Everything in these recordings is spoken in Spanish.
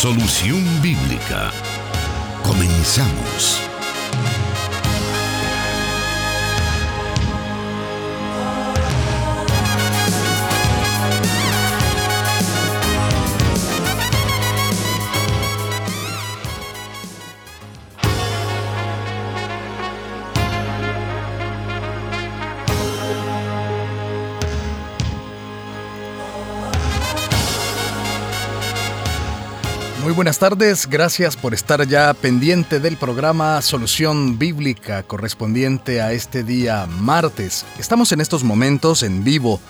Solución Bíblica. Comenzamos. Buenas tardes, gracias por estar ya pendiente del programa Solución Bíblica correspondiente a este día martes. Estamos en estos momentos en vivo,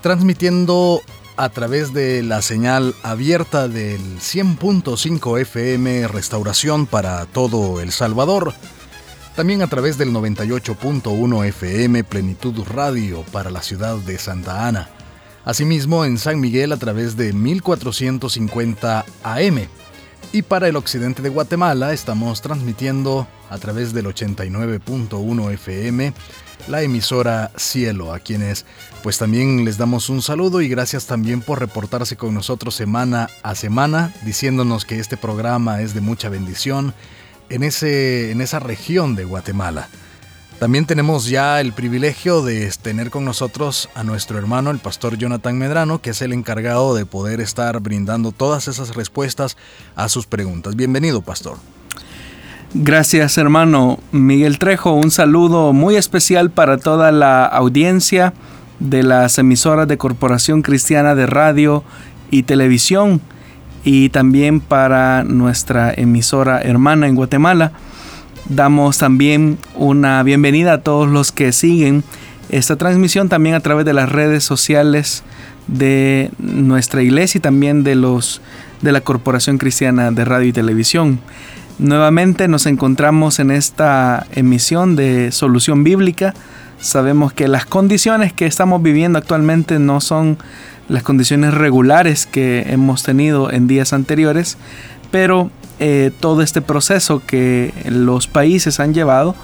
transmitiendo a través de la señal abierta del 100.5 FM Restauración para todo El Salvador. También a través del 98.1 FM Plenitud Radio para la ciudad de Santa Ana. Asimismo en San Miguel a través de 1450 AM y para el occidente de Guatemala estamos transmitiendo a través del 89.1 FM la emisora Cielo, a quienes pues también les damos un saludo y gracias también por reportarse con nosotros semana a semana, diciéndonos que este programa es de mucha bendición en, ese, en esa región de Guatemala. También tenemos ya el privilegio de tener con nosotros a nuestro hermano, el pastor Jonathan Medrano, que es el encargado de poder estar brindando todas esas respuestas a sus preguntas. Bienvenido, pastor. Gracias, hermano Miguel Trejo. Un saludo muy especial para toda la audiencia de las emisoras de Corporación Cristiana de Radio y Televisión y también para nuestra emisora hermana en Guatemala. Damos también una bienvenida a todos los que siguen esta transmisión también a través de las redes sociales de nuestra iglesia y también de los de la Corporación Cristiana de Radio y Televisión. Nuevamente nos encontramos en esta emisión de Solución Bíblica. Sabemos que las condiciones que estamos viviendo actualmente no son las condiciones regulares que hemos tenido en días anteriores, pero eh, todo este proceso que los países han llevado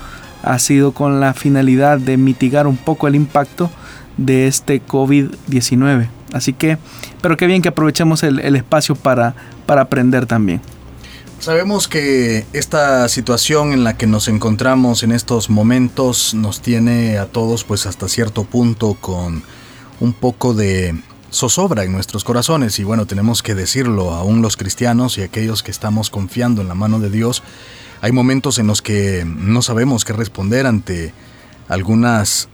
ha sido con la finalidad de mitigar un poco el impacto de este COVID-19. Así que, pero qué bien que aprovechemos el, espacio para, para aprender también. Sabemos que esta situación en la que nos encontramos en estos momentos nos tiene a todos pues hasta cierto punto con un poco de zozobra en nuestros corazones y bueno, tenemos que decirlo, aún los cristianos y aquellos que estamos confiando en la mano de Dios, hay momentos en los que no sabemos qué responder ante algunas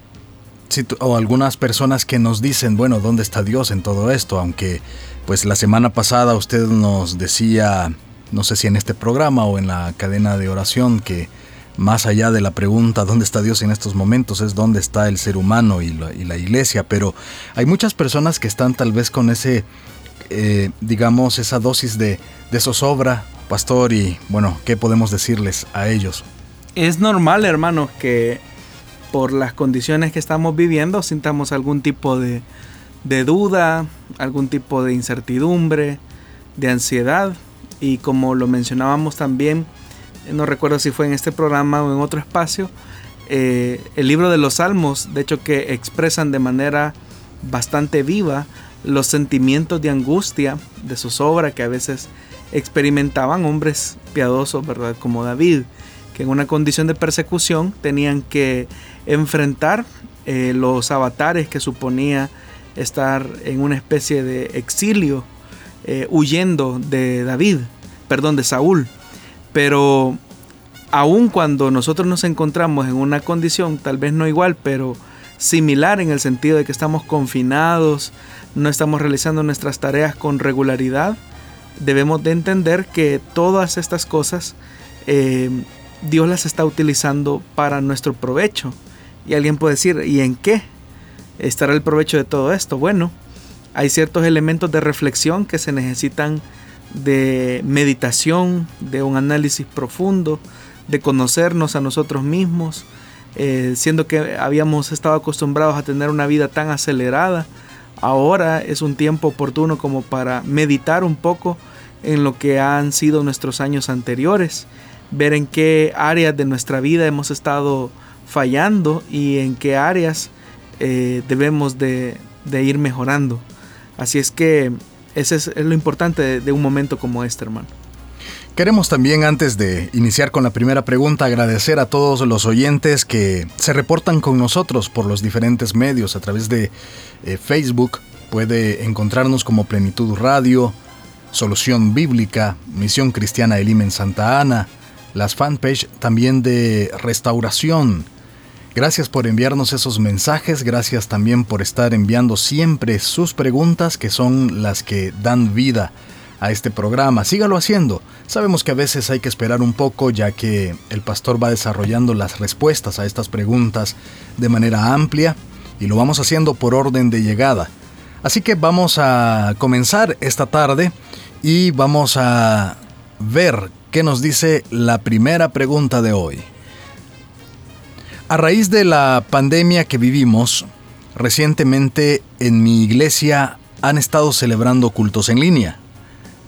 o algunas personas que nos dicen, bueno, ¿dónde está Dios en todo esto? Aunque pues la semana pasada usted nos decía, no sé si en este programa o en la cadena de oración que más allá de la pregunta ¿dónde está Dios en estos momentos? es dónde está el ser humano y la, iglesia, pero hay muchas personas que están tal vez con ese, eh, digamos, esa dosis de, de zozobra, pastor, y bueno, ¿qué podemos decirles a ellos? Es normal, hermano, que por las condiciones que estamos viviendo sintamos algún tipo de, de duda, algún tipo de incertidumbre, de ansiedad, y como lo mencionábamos también, no recuerdo si fue en este programa o en otro espacio, eh, el libro de los Salmos, de hecho que expresan de manera bastante viva los sentimientos de angustia, de zozobra que a veces experimentaban hombres piadosos, ¿verdad? Como David, que en una condición de persecución tenían que enfrentar eh, los avatares que suponía estar en una especie de exilio, eh, huyendo de David, perdón, de Saúl. Pero aun cuando nosotros nos encontramos en una condición, tal vez no igual, pero similar en el sentido de que estamos confinados, no estamos realizando nuestras tareas con regularidad, debemos de entender que todas estas cosas eh, Dios las está utilizando para nuestro provecho. Y alguien puede decir, ¿y en qué estará el provecho de todo esto? Bueno, hay ciertos elementos de reflexión que se necesitan de meditación, de un análisis profundo, de conocernos a nosotros mismos, eh, siendo que habíamos estado acostumbrados a tener una vida tan acelerada, ahora es un tiempo oportuno como para meditar un poco en lo que han sido nuestros años anteriores, ver en qué áreas de nuestra vida hemos estado fallando y en qué áreas eh, debemos de ir mejorando. Así es que ese es, lo importante de, un momento como este, hermano. Queremos también, antes de iniciar con la primera pregunta, agradecer a todos los oyentes que se reportan con nosotros por los diferentes medios a través de eh, Facebook. Puede encontrarnos como Plenitud Radio, Solución Bíblica, Misión Cristiana Elim en Santa Ana, las fanpage también de Restauración. Gracias por enviarnos esos mensajes, gracias también por estar enviando siempre sus preguntas que son las que dan vida a este programa. Sígalo haciendo. Sabemos que a veces hay que esperar un poco ya que el pastor va desarrollando las respuestas a estas preguntas de manera amplia y lo vamos haciendo por orden de llegada. Así que vamos a comenzar esta tarde y vamos a ver qué nos dice la primera pregunta de hoy. A raíz de la pandemia que vivimos, recientemente en mi iglesia han estado celebrando cultos en línea,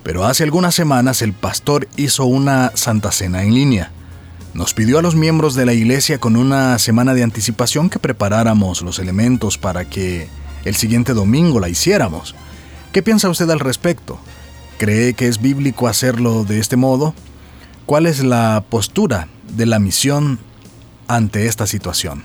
pero hace algunas semanas el pastor hizo una santa cena en línea. Nos pidió a los miembros de la iglesia con una semana de anticipación que preparáramos los elementos para que el siguiente domingo la hiciéramos. ¿Qué piensa usted al respecto? ¿Cree que es bíblico hacerlo de este modo? ¿Cuál es la postura de la misión ante esta situación?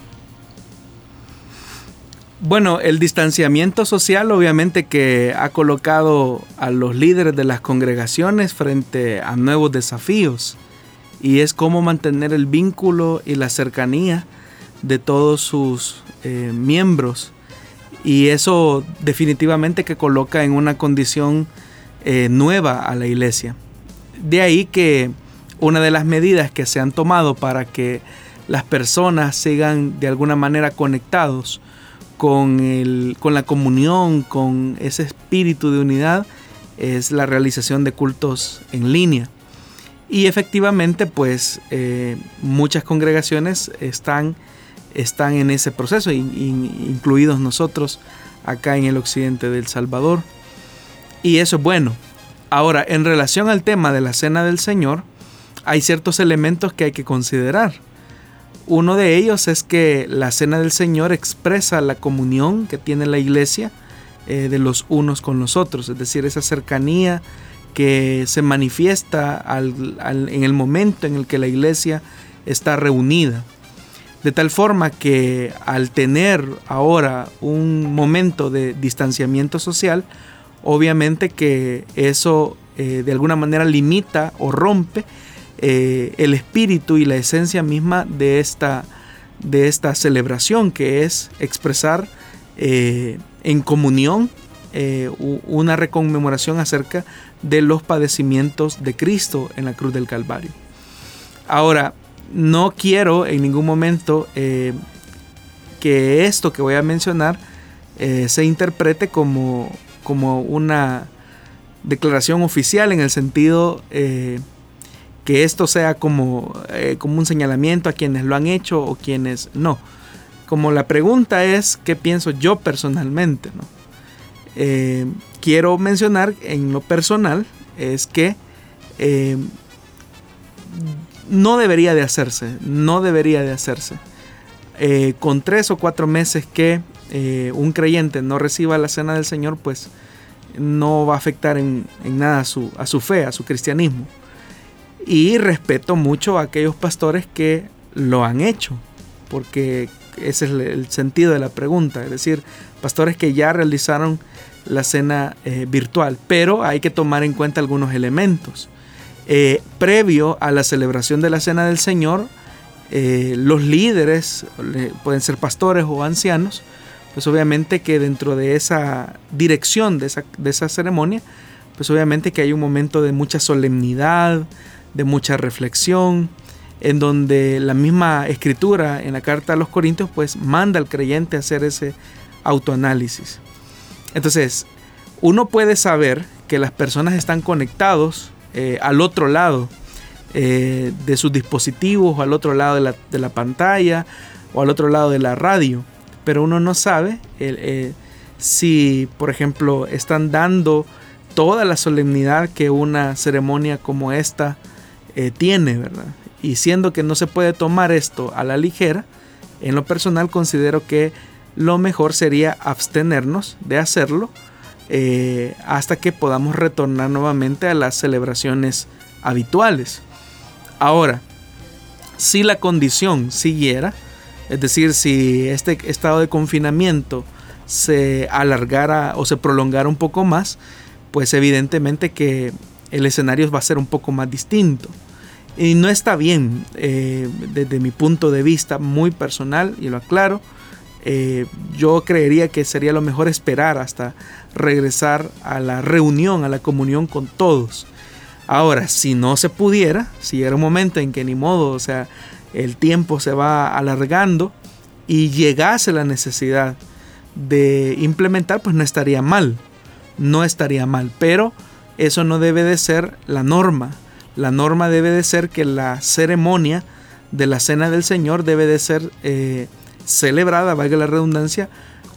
Bueno, el distanciamiento social obviamente que ha colocado a los líderes de las congregaciones frente a nuevos desafíos y es cómo mantener el vínculo y la cercanía de todos sus eh, miembros y eso definitivamente que coloca en una condición eh, nueva a la iglesia. De ahí que una de las medidas que se han tomado para que las personas sigan de alguna manera conectados con, el, con la comunión, con ese espíritu de unidad, es la realización de cultos en línea. Y efectivamente, pues eh, muchas congregaciones están, están en ese proceso, incluidos nosotros acá en el occidente del Salvador. Y eso es bueno. Ahora, en relación al tema de la cena del Señor, hay ciertos elementos que hay que considerar. Uno de ellos es que la cena del Señor expresa la comunión que tiene la iglesia eh, de los unos con los otros, es decir, esa cercanía que se manifiesta en el momento en el que la iglesia está reunida. De tal forma que al tener ahora un momento de distanciamiento social, obviamente que eso eh, de alguna manera limita o rompe eh, el espíritu y la esencia misma de esta, de esta celebración, que es expresar eh, en comunión una reconmemoración acerca de los padecimientos de Cristo en la cruz del Calvario. Ahora, no quiero en ningún momento que esto que voy a mencionar se interprete como como una declaración oficial en el sentido eh, que esto sea como, eh, como un señalamiento a quienes lo han hecho o quienes no. Como la pregunta es qué pienso yo personalmente. ¿no? Eh, quiero mencionar en lo personal es que no debería de hacerse, no debería de hacerse. con tres o cuatro meses que eh, un creyente no reciba la cena del Señor, pues no va a afectar en, nada a su, a su fe, a su cristianismo. Y respeto mucho a aquellos pastores que lo han hecho, porque ese es el sentido de la pregunta, es decir, pastores que ya realizaron la cena eh, virtual, pero hay que tomar en cuenta algunos elementos. Eh, previo a la celebración de la cena del Señor, los líderes, pueden ser pastores o ancianos, pues obviamente que dentro de esa dirección de esa, de esa ceremonia, pues obviamente que hay un momento de mucha solemnidad, de mucha reflexión, en donde la misma escritura en la carta a los Corintios pues manda al creyente a hacer ese autoanálisis. Entonces, uno puede saber que las personas están conectados eh, al otro lado eh, de sus dispositivos, o al otro lado de la, de la pantalla, o al otro lado de la radio pero uno no sabe eh, si, por ejemplo, están dando toda la solemnidad que una ceremonia como esta eh, tiene, ¿verdad? Y siendo que no se puede tomar esto a la ligera, en lo personal considero que lo mejor sería abstenernos de hacerlo eh, hasta que podamos retornar nuevamente a las celebraciones habituales. Ahora, si la condición siguiera, es decir, si este estado de confinamiento se alargara o se prolongara un poco más, pues evidentemente que el escenario va a ser un poco más distinto. Y no está bien, eh, desde mi punto de vista muy personal, y lo aclaro, eh, yo creería que sería lo mejor esperar hasta regresar a la reunión, a la comunión con todos. Ahora, si no se pudiera, si llega un momento en que ni modo, o sea, el tiempo se va alargando y llegase la necesidad de implementar, pues no estaría mal, no estaría mal, pero eso no debe de ser la norma. La norma debe de ser que la ceremonia de la cena del Señor debe de ser eh, celebrada, valga la redundancia,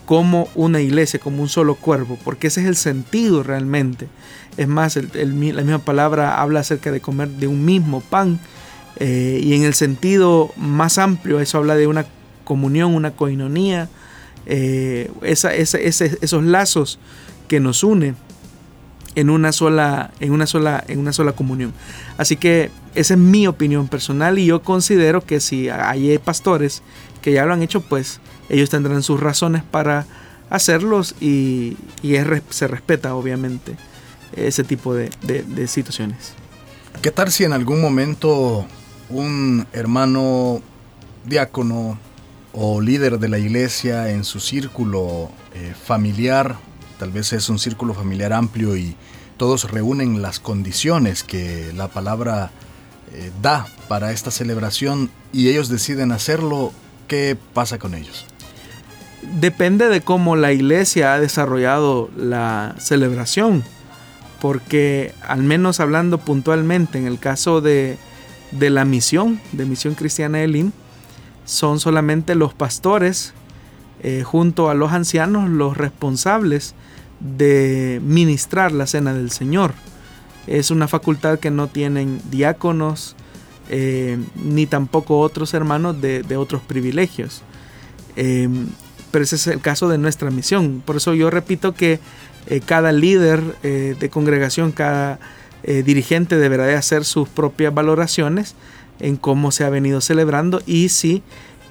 como una iglesia, como un solo cuerpo, porque ese es el sentido realmente. Es más, la misma palabra habla acerca de comer de un mismo pan, eh, y en el sentido más amplio, eso habla de una comunión, una coinonía, eh, esos lazos que nos unen en una sola, en una sola, en una sola comunión. Así que esa es mi opinión personal y yo considero que si hay pastores que ya lo han hecho, pues ellos tendrán sus razones para hacerlos y, se respeta obviamente ese tipo de, de situaciones. ¿Qué tal si en algún momento un hermano diácono o líder de la iglesia en su círculo eh, familiar, tal vez es un círculo familiar amplio y todos reúnen las condiciones que la palabra eh, da para esta celebración y ellos deciden hacerlo, ¿qué pasa con ellos? Depende de cómo la iglesia ha desarrollado la celebración, porque al menos hablando puntualmente en el caso de, de la misión, de Misión Cristiana de Lin, son solamente los pastores eh, junto a los ancianos los responsables de ministrar la cena del Señor. Es una facultad que no tienen diáconos eh, ni tampoco otros hermanos de, otros privilegios. Em, pero ese es el caso de nuestra misión. Por eso yo repito que eh, cada líder de congregación, cada dirigente deberá de hacer sus propias valoraciones en cómo se ha venido celebrando y si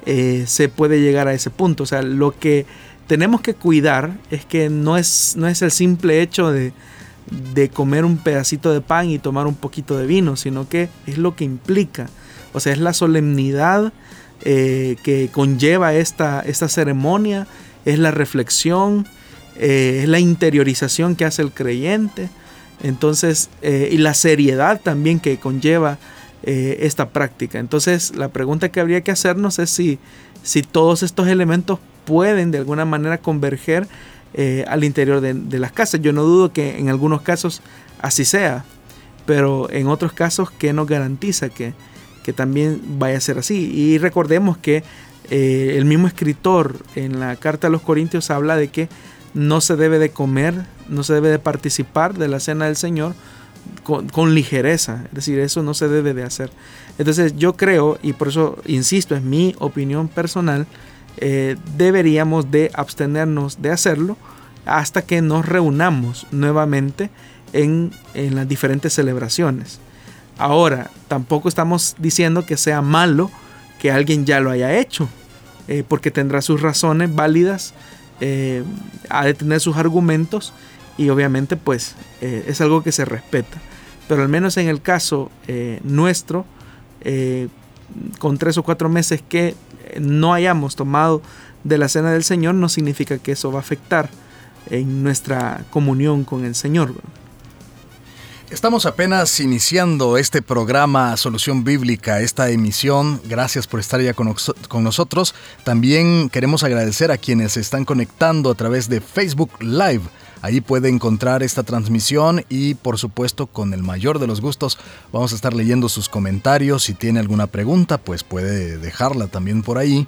eh, se puede llegar a ese punto. O sea, lo que tenemos que cuidar es que no es, no es el simple hecho de, comer un pedacito de pan y tomar un poquito de vino, sino que es lo que implica. O sea, es la solemnidad eh, que conlleva esta, esta ceremonia, es la reflexión, eh, es la interiorización que hace el creyente. Entonces, y la seriedad también que conlleva eh, esta práctica. Entonces la pregunta que habría que hacernos es si, si todos estos elementos pueden de alguna manera converger eh, al interior de, las casas. Yo no dudo que en algunos casos así sea, pero en otros casos, ¿qué nos garantiza que, que también vaya a ser así? Y recordemos que eh, el mismo escritor en la carta a los Corintios habla de que no se debe de comer, no se debe de participar de la cena del Señor con, ligereza. Es decir, eso no se debe de hacer. Entonces yo creo, y por eso insisto, es mi opinión personal, eh, deberíamos de abstenernos de hacerlo hasta que nos reunamos nuevamente en, las diferentes celebraciones. Ahora, tampoco estamos diciendo que sea malo que alguien ya lo haya hecho, eh, porque tendrá sus razones válidas, eh, ha de tener sus argumentos y obviamente pues es algo que se respeta. Pero al menos en el caso eh, nuestro, eh, con tres o cuatro meses que no hayamos tomado de la cena del Señor, no significa que eso va a afectar en nuestra comunión con el Señor. Estamos apenas iniciando este programa Solución Bíblica, esta emisión. Gracias por estar ya con, nosotros. También queremos agradecer a quienes están conectando a través de Facebook Live. Ahí puede encontrar esta transmisión y por supuesto con el mayor de los gustos vamos a estar leyendo sus comentarios. Si tiene alguna pregunta pues puede dejarla también por ahí.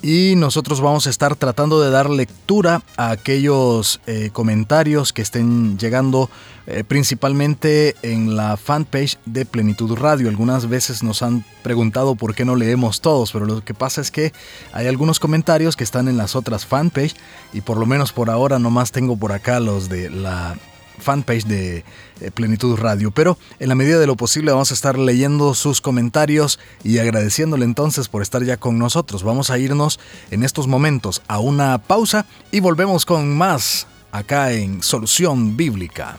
y nosotros vamos a estar tratando de dar lectura a aquellos eh, comentarios que estén llegando eh, principalmente en la fanpage de Plenitud Radio. Algunas veces nos han preguntado por qué no leemos todos, pero lo que pasa es que hay algunos comentarios que están en las otras fanpage y por lo menos por ahora nomás tengo por acá los de la fanpage de eh, Plenitud Radio. Pero en la medida de lo posible vamos a estar leyendo sus comentarios y agradeciéndole entonces por estar ya con nosotros. Vamos a irnos en estos momentos a una pausa y volvemos con más acá en Solución Bíblica.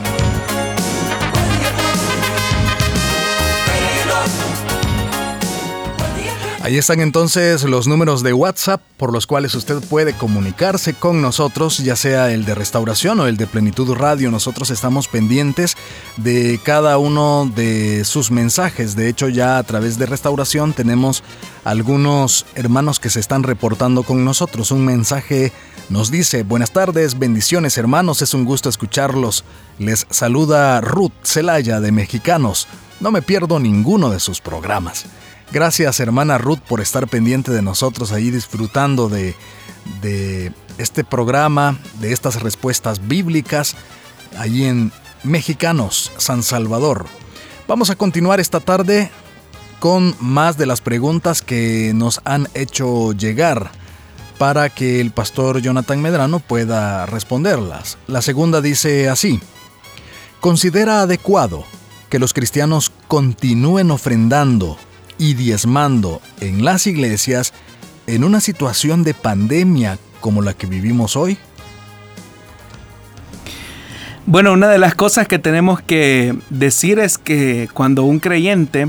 Ahí están entonces los números de WhatsApp por los cuales usted puede comunicarse con nosotros, ya sea el de restauración o el de plenitud radio. Nosotros estamos pendientes de cada uno de sus mensajes. De hecho, ya a través de restauración tenemos algunos hermanos que se están reportando con nosotros. Un mensaje nos dice, buenas tardes, bendiciones hermanos, es un gusto escucharlos. Les saluda Ruth Celaya de Mexicanos. No me pierdo ninguno de sus programas. Gracias hermana Ruth por estar pendiente de nosotros ahí disfrutando de, de este programa, de estas respuestas bíblicas, allí en Mexicanos, San Salvador. Vamos a continuar esta tarde con más de las preguntas que nos han hecho llegar para que el pastor Jonathan Medrano pueda responderlas. La segunda dice así, ¿considera adecuado que los cristianos continúen ofrendando y diezmando en las iglesias en una situación de pandemia como la que vivimos hoy? Bueno, una de las cosas que tenemos que decir es que cuando un creyente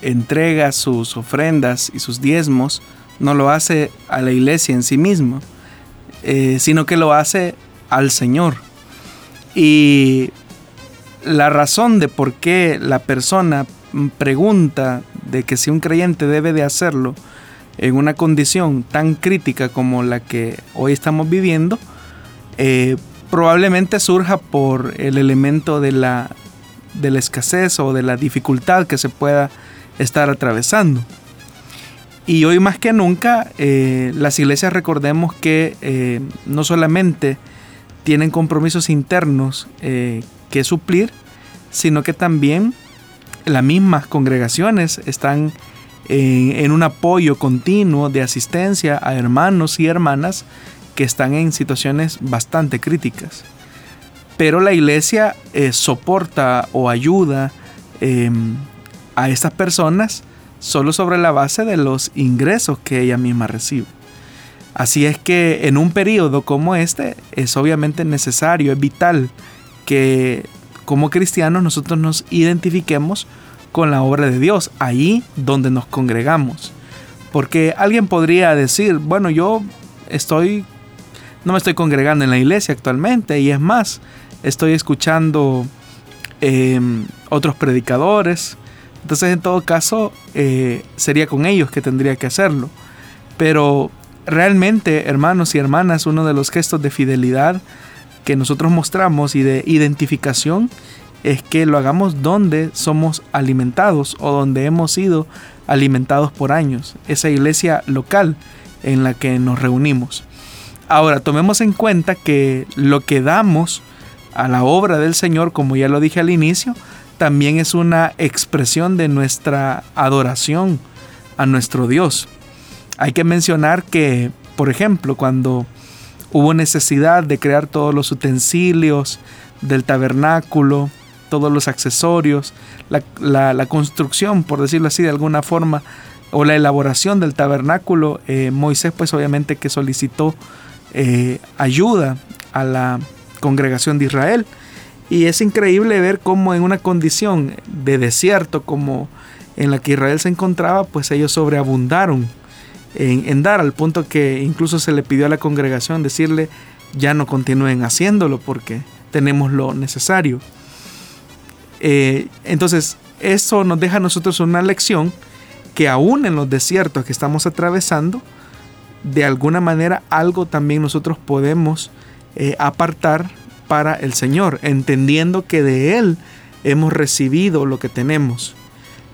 entrega sus ofrendas y sus diezmos, no lo hace a la iglesia en sí mismo, eh, sino que lo hace al Señor. Y la razón de por qué la persona pregunta de que si un creyente debe de hacerlo en una condición tan crítica como la que hoy estamos viviendo, eh, probablemente surja por el elemento de la, de escasez o de la dificultad que se pueda estar atravesando. Y hoy más que nunca, eh, las iglesias recordemos que eh, no solamente tienen compromisos internos que suplir, sino que también las mismas congregaciones están en, un apoyo continuo de asistencia a hermanos y hermanas que están en situaciones bastante críticas. Pero la iglesia eh, soporta o ayuda em, a estas personas solo sobre la base de los ingresos que ella misma recibe. Así es que en un periodo como este es obviamente necesario, es vital que como cristianos nosotros nos identifiquemos con la obra de Dios, ahí donde nos congregamos. Porque alguien podría decir, bueno, yo estoy, no me estoy congregando en la iglesia actualmente y es más, estoy escuchando em, otros predicadores. Entonces en todo caso eh, sería con ellos que tendría que hacerlo. Pero realmente, hermanos y hermanas, uno de los gestos de fidelidad que nosotros mostramos y de identificación es que lo hagamos donde somos alimentados o donde hemos sido alimentados por años, esa iglesia local en la que nos reunimos. Ahora, tomemos en cuenta que lo que damos a la obra del Señor, como ya lo dije al inicio, también es una expresión de nuestra adoración a nuestro Dios. Hay que mencionar que, por ejemplo, cuando Hubo necesidad de crear todos los utensilios del tabernáculo, todos los accesorios, la, construcción, por decirlo así de alguna forma, o la elaboración del tabernáculo. Eh, Moisés pues obviamente que solicitó eh, ayuda a la congregación de Israel. Y es increíble ver cómo en una condición de desierto como en la que Israel se encontraba, pues ellos sobreabundaron en, dar, al punto que incluso se le pidió a la congregación decirle, ya no continúen haciéndolo porque tenemos lo necesario. Eh, entonces, eso nos deja a nosotros una lección que aún en los desiertos que estamos atravesando, de alguna manera algo también nosotros podemos eh, apartar para el Señor, entendiendo que de Él hemos recibido lo que tenemos.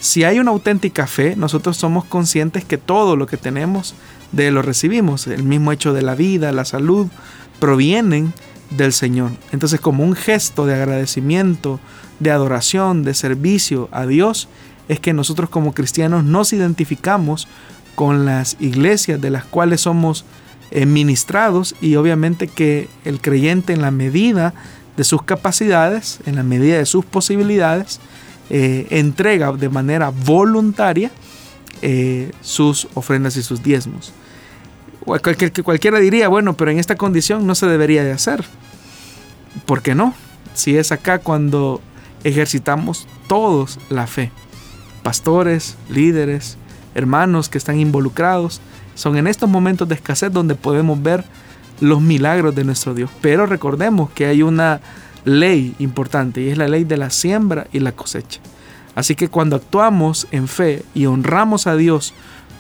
Si hay una auténtica fe, nosotros somos conscientes que todo lo que tenemos de lo recibimos. El mismo hecho de la vida, la salud, provienen del Señor. Entonces como un gesto de agradecimiento, de adoración, de servicio a Dios, es que nosotros como cristianos nos identificamos con las iglesias de las cuales somos eh, ministrados y obviamente que el creyente en la medida de sus capacidades, en la medida de sus posibilidades, eh, entrega de manera voluntaria eh, sus ofrendas y sus diezmos. cualquiera diría, bueno, pero en esta condición no se debería de hacer. ¿Por qué no? Si es acá cuando ejercitamos todos la fe. Pastores, líderes, hermanos que están involucrados. Son en estos momentos de escasez donde podemos ver los milagros de nuestro Dios. Pero recordemos que hay una ley importante y es la ley de la siembra y la cosecha. Así que cuando actuamos en fe y honramos a Dios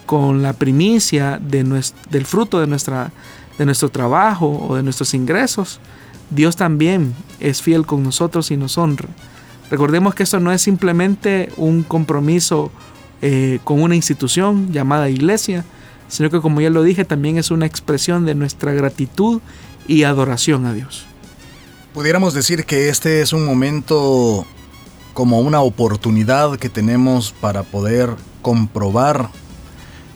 con la primicia de del fruto de, nuestra, de nuestro trabajo o de nuestros ingresos, Dios también es fiel con nosotros y nos honra. Recordemos que esto no es simplemente un compromiso eh, con una institución llamada iglesia, sino que como ya lo dije, también es una expresión de nuestra gratitud y adoración a Dios. Pudiéramos decir que este es un momento como una oportunidad que tenemos para poder comprobar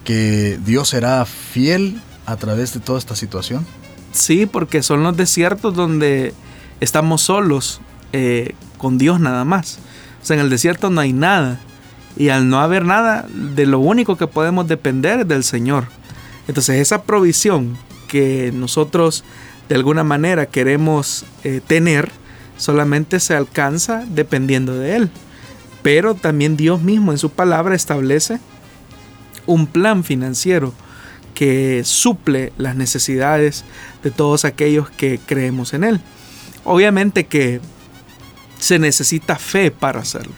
que Dios será fiel a través de toda esta situación. Sí, porque son los desiertos donde estamos solos eh, con Dios nada más. O sea, en el desierto no hay nada. Y al no haber nada, de lo único que podemos depender es del Señor. Entonces esa provisión que nosotros de alguna manera queremos eh, tener, solamente se alcanza dependiendo de Él. Pero también Dios mismo en su palabra establece un plan financiero que suple las necesidades de todos aquellos que creemos en Él. Obviamente que se necesita fe para hacerlo.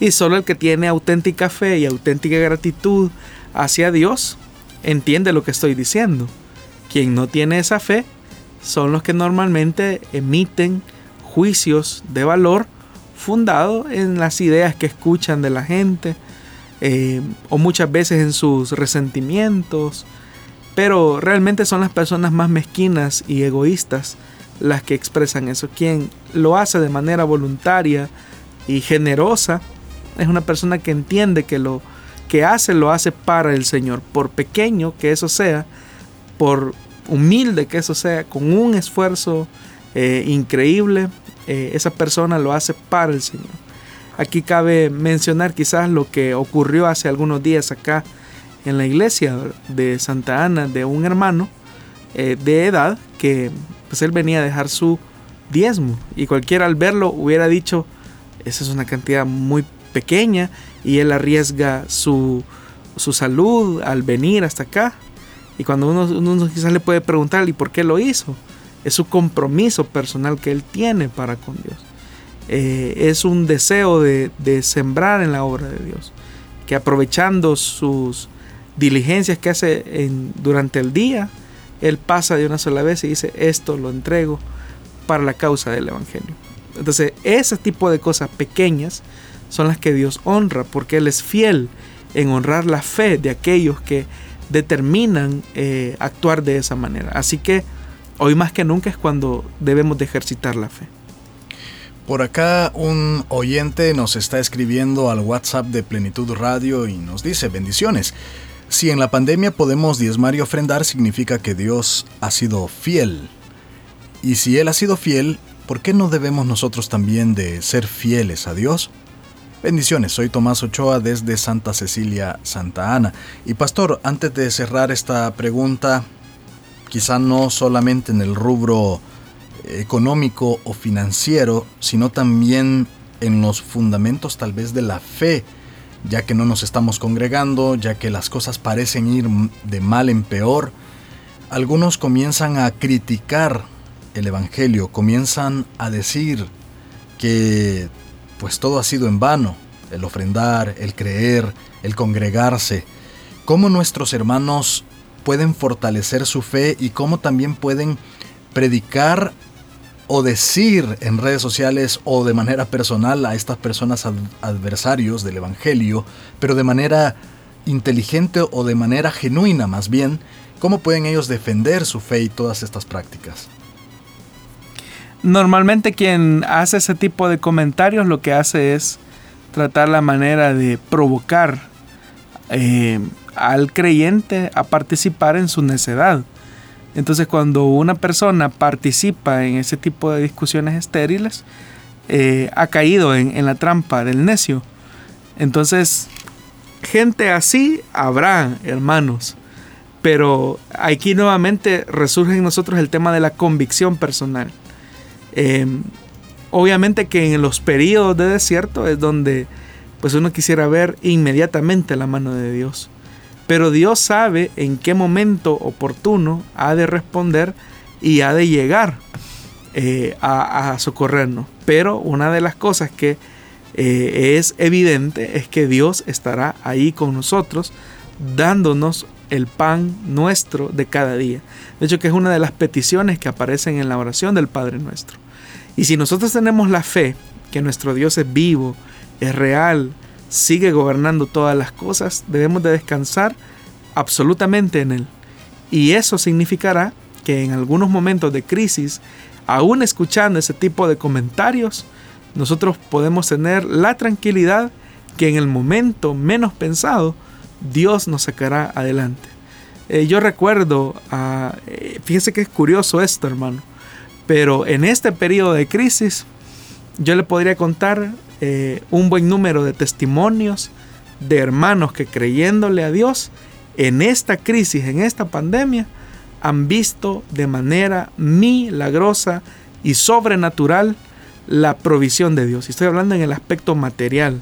Y solo el que tiene auténtica fe y auténtica gratitud hacia Dios entiende lo que estoy diciendo. Quien no tiene esa fe son los que normalmente emiten juicios de valor fundado en las ideas que escuchan de la gente eh, o muchas veces en sus resentimientos, pero realmente son las personas más mezquinas y egoístas las que expresan eso. Quien lo hace de manera voluntaria y generosa es una persona que entiende que lo que hace lo hace para el Señor, por pequeño que eso sea, por humilde que eso sea, con un esfuerzo eh, increíble, eh, esa persona lo hace para el Señor. Aquí cabe mencionar quizás lo que ocurrió hace algunos días acá en la iglesia de Santa Ana de un hermano eh, de edad que pues él venía a dejar su diezmo y cualquiera al verlo hubiera dicho esa es una cantidad muy pequeña y él arriesga su, su salud al venir hasta acá y cuando uno, uno quizás le puede preguntar y por qué lo hizo es su compromiso personal que él tiene para con Dios eh, es un deseo de, sembrar en la obra de Dios que aprovechando sus diligencias que hace en, durante el día, Él pasa de una sola vez y dice, esto lo entrego para la causa del Evangelio. Entonces, ese tipo de cosas pequeñas son las que Dios honra, porque Él es fiel en honrar la fe de aquellos que determinan eh, actuar de esa manera. Así que hoy más que nunca es cuando debemos de ejercitar la fe. Por acá un oyente nos está escribiendo al WhatsApp de Plenitud Radio y nos dice bendiciones. Si en la pandemia podemos diezmar y ofrendar, significa que Dios ha sido fiel. Y si Él ha sido fiel, ¿por qué no debemos nosotros también de ser fieles a Dios? Bendiciones, soy Tomás Ochoa desde Santa Cecilia, Santa Ana. Y pastor, antes de cerrar esta pregunta, quizá no solamente en el rubro económico o financiero, sino también en los fundamentos tal vez de la fe ya que no nos estamos congregando, ya que las cosas parecen ir de mal en peor, algunos comienzan a criticar el Evangelio, comienzan a decir que pues todo ha sido en vano, el ofrendar, el creer, el congregarse, cómo nuestros hermanos pueden fortalecer su fe y cómo también pueden predicar o decir en redes sociales o de manera personal a estas personas adversarios del Evangelio, pero de manera inteligente o de manera genuina más bien, ¿cómo pueden ellos defender su fe y todas estas prácticas? Normalmente quien hace ese tipo de comentarios lo que hace es tratar la manera de provocar eh, al creyente a participar en su necedad. Entonces cuando una persona participa en ese tipo de discusiones estériles, eh, ha caído en, en, la trampa del necio. Entonces, gente así habrá, hermanos. Pero aquí nuevamente resurge en nosotros el tema de la convicción personal. Em, obviamente que en los periodos de desierto es donde pues uno quisiera ver inmediatamente la mano de Dios. Pero Dios sabe en qué momento oportuno ha de responder y ha de llegar eh, a, socorrernos. Pero una de las cosas que eh, es evidente es que Dios estará ahí con nosotros dándonos el pan nuestro de cada día. De hecho que es una de las peticiones que aparecen en la oración del Padre nuestro. Y si nosotros tenemos la fe que nuestro Dios es vivo, es real, sigue gobernando todas las cosas, debemos de descansar absolutamente en Él. Y eso significará que en algunos momentos de crisis, aún escuchando ese tipo de comentarios, nosotros podemos tener la tranquilidad que en el momento menos pensado, Dios nos sacará adelante. Eh, yo recuerdo, uh, fíjese que es curioso esto, hermano, pero en este periodo de crisis, yo le podría contar eh, un buen número de testimonios de hermanos que creyéndole a Dios en esta crisis, en esta pandemia, han visto de manera milagrosa y sobrenatural la provisión de Dios. Y estoy hablando en el aspecto material,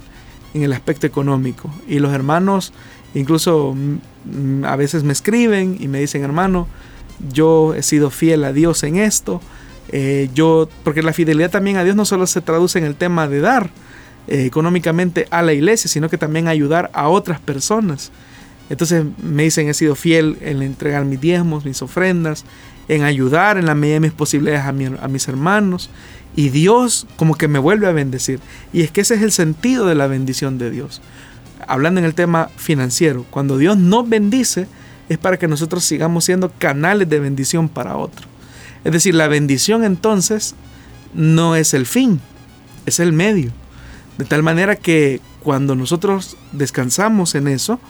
en el aspecto económico. Y los hermanos incluso mm, a veces me escriben y me dicen, hermano, yo he sido fiel a Dios en esto. Eh, yo, porque la fidelidad también a Dios no solo se traduce en el tema de dar, eh, económicamente a la iglesia, sino que también ayudar a otras personas. Entonces me dicen, he sido fiel en entregar mis diezmos, mis ofrendas, en ayudar en la medida de mis posibilidades a, a mis hermanos. Y Dios como que me vuelve a bendecir. Y es que ese es el sentido de la bendición de Dios. Hablando en el tema financiero, cuando Dios nos bendice es para que nosotros sigamos siendo canales de bendición para otros. Es decir, la bendición entonces no es el fin, es el medio. De tal manera que cuando nosotros descansamos en eso,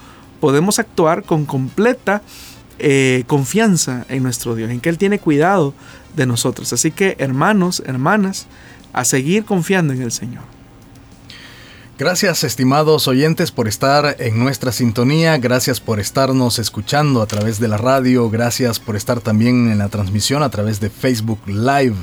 podemos actuar con completa eh, confianza en nuestro Dios, en que Él tiene cuidado de nosotros. Así que hermanos, hermanas, a seguir confiando en el Señor. Gracias estimados oyentes por estar en nuestra sintonía, gracias por estarnos escuchando a través de la radio, gracias por estar también en la transmisión a través de Facebook Live.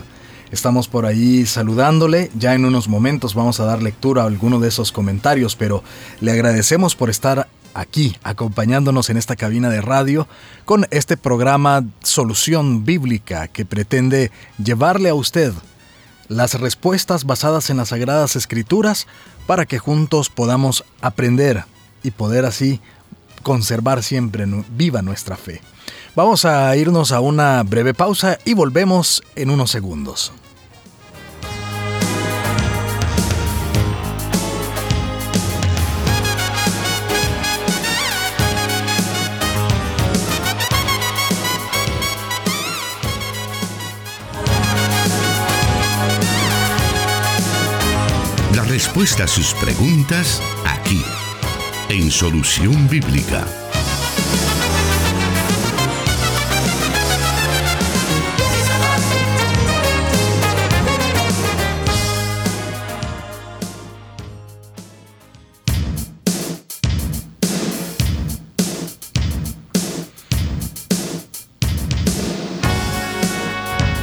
Estamos por ahí saludándole. Ya en unos momentos vamos a dar lectura a alguno de esos comentarios, pero le agradecemos por estar aquí acompañándonos en esta cabina de radio con este programa Solución Bíblica que pretende llevarle a usted las respuestas basadas en las Sagradas Escrituras para que juntos podamos aprender y poder así conservar siempre viva nuestra fe. Vamos a irnos a una breve pausa y volvemos en unos segundos. Respuesta sus preguntas aquí, en Solución Bíblica.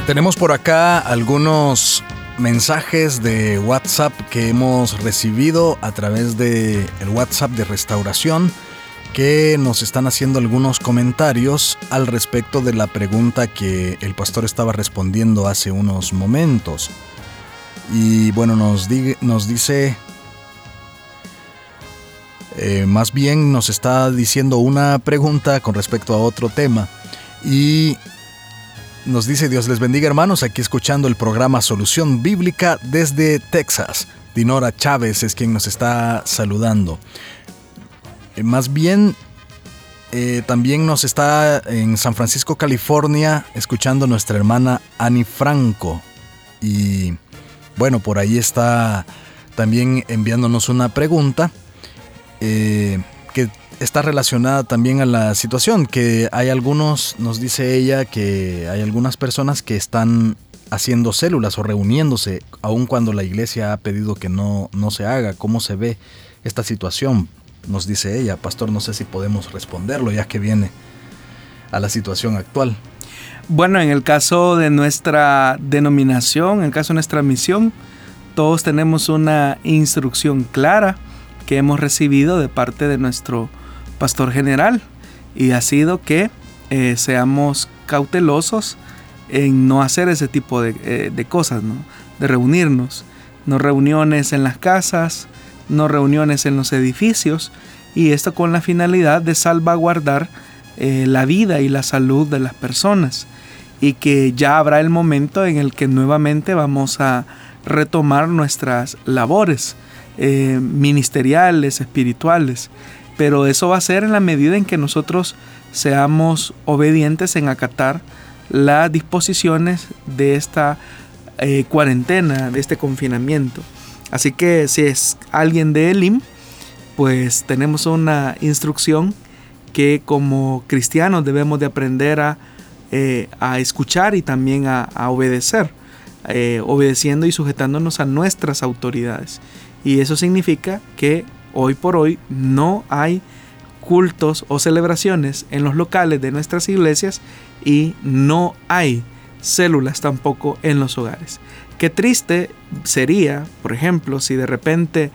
Tenemos por acá algunos mensajes de WhatsApp que hemos recibido a través de el WhatsApp de restauración que nos están haciendo algunos comentarios al respecto de la pregunta que el pastor estaba respondiendo hace unos momentos. Y bueno, nos, nos dice, eh, más bien nos está diciendo una pregunta con respecto a otro tema. Y nos dice Dios les bendiga hermanos, aquí escuchando el programa Solución Bíblica desde Texas. Dinora Chávez es quien nos está saludando. Eh, más bien, eh, también nos está en San Francisco, California, escuchando nuestra hermana Annie Franco. Y bueno, por ahí está también enviándonos una pregunta eh, está relacionada también a la situación, que hay algunos, nos dice ella, que hay algunas personas que están haciendo células o reuniéndose, aun cuando la iglesia ha pedido que no, no se haga. ¿Cómo se ve esta situación? Nos dice ella, pastor, no sé si podemos responderlo ya que viene a la situación actual. Bueno, en el caso de nuestra denominación, en el caso de nuestra misión, todos tenemos una instrucción clara que hemos recibido de parte de nuestro pastor general y ha sido que eh, seamos cautelosos en no hacer ese tipo de, eh, cosas, de reunirnos, no reuniones en las casas, no reuniones en los edificios y esto con la finalidad de salvaguardar eh, la vida y la salud de las personas. Y que ya habrá el momento en el que nuevamente vamos a retomar nuestras labores ministeriales, espirituales, pero eso va a ser en la medida en que nosotros seamos obedientes en acatar las disposiciones de esta eh, cuarentena, de este confinamiento. Así que si es alguien de Elim, pues tenemos una instrucción que como cristianos debemos de aprender a, eh, escuchar y también a, obedecer, eh, obedeciendo y sujetándonos a nuestras autoridades. Y eso significa que hoy por hoy no hay cultos o celebraciones en los locales de nuestras iglesias y no hay células tampoco en los hogares. Qué triste sería, por ejemplo, si de repente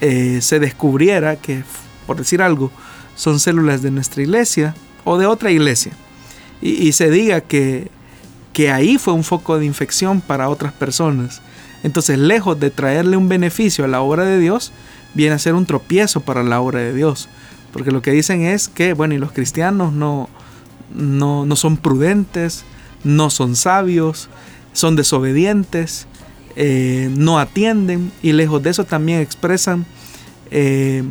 eh, se descubriera que, por decir algo, son células de nuestra iglesia o de otra iglesia y, se diga que, que ahí fue un foco de infección para otras personas. Entonces, lejos de traerle un beneficio a la obra de Dios, viene a ser un tropiezo para la obra de Dios. Porque lo que dicen es que, bueno, y los cristianos no, no, no son prudentes, no son sabios, son desobedientes, eh, no atienden y lejos de eso también expresan eh,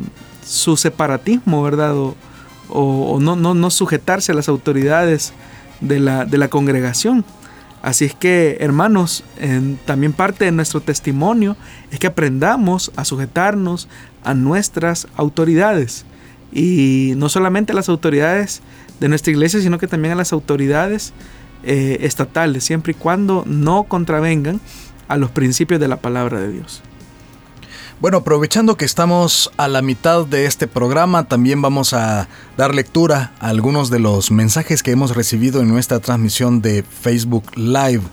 su separatismo, ¿verdad? O, no, no, no, sujetarse a las autoridades de la, de la congregación. Así es que, hermanos, también parte de nuestro testimonio es que aprendamos a sujetarnos a nuestras autoridades. Y no solamente a las autoridades de nuestra iglesia, sino que también a las autoridades eh, estatales, siempre y cuando no contravengan a los principios de la palabra de Dios. Bueno, aprovechando que estamos a la mitad de este programa, también vamos a dar lectura a algunos de los mensajes que hemos recibido en nuestra transmisión de Facebook Live.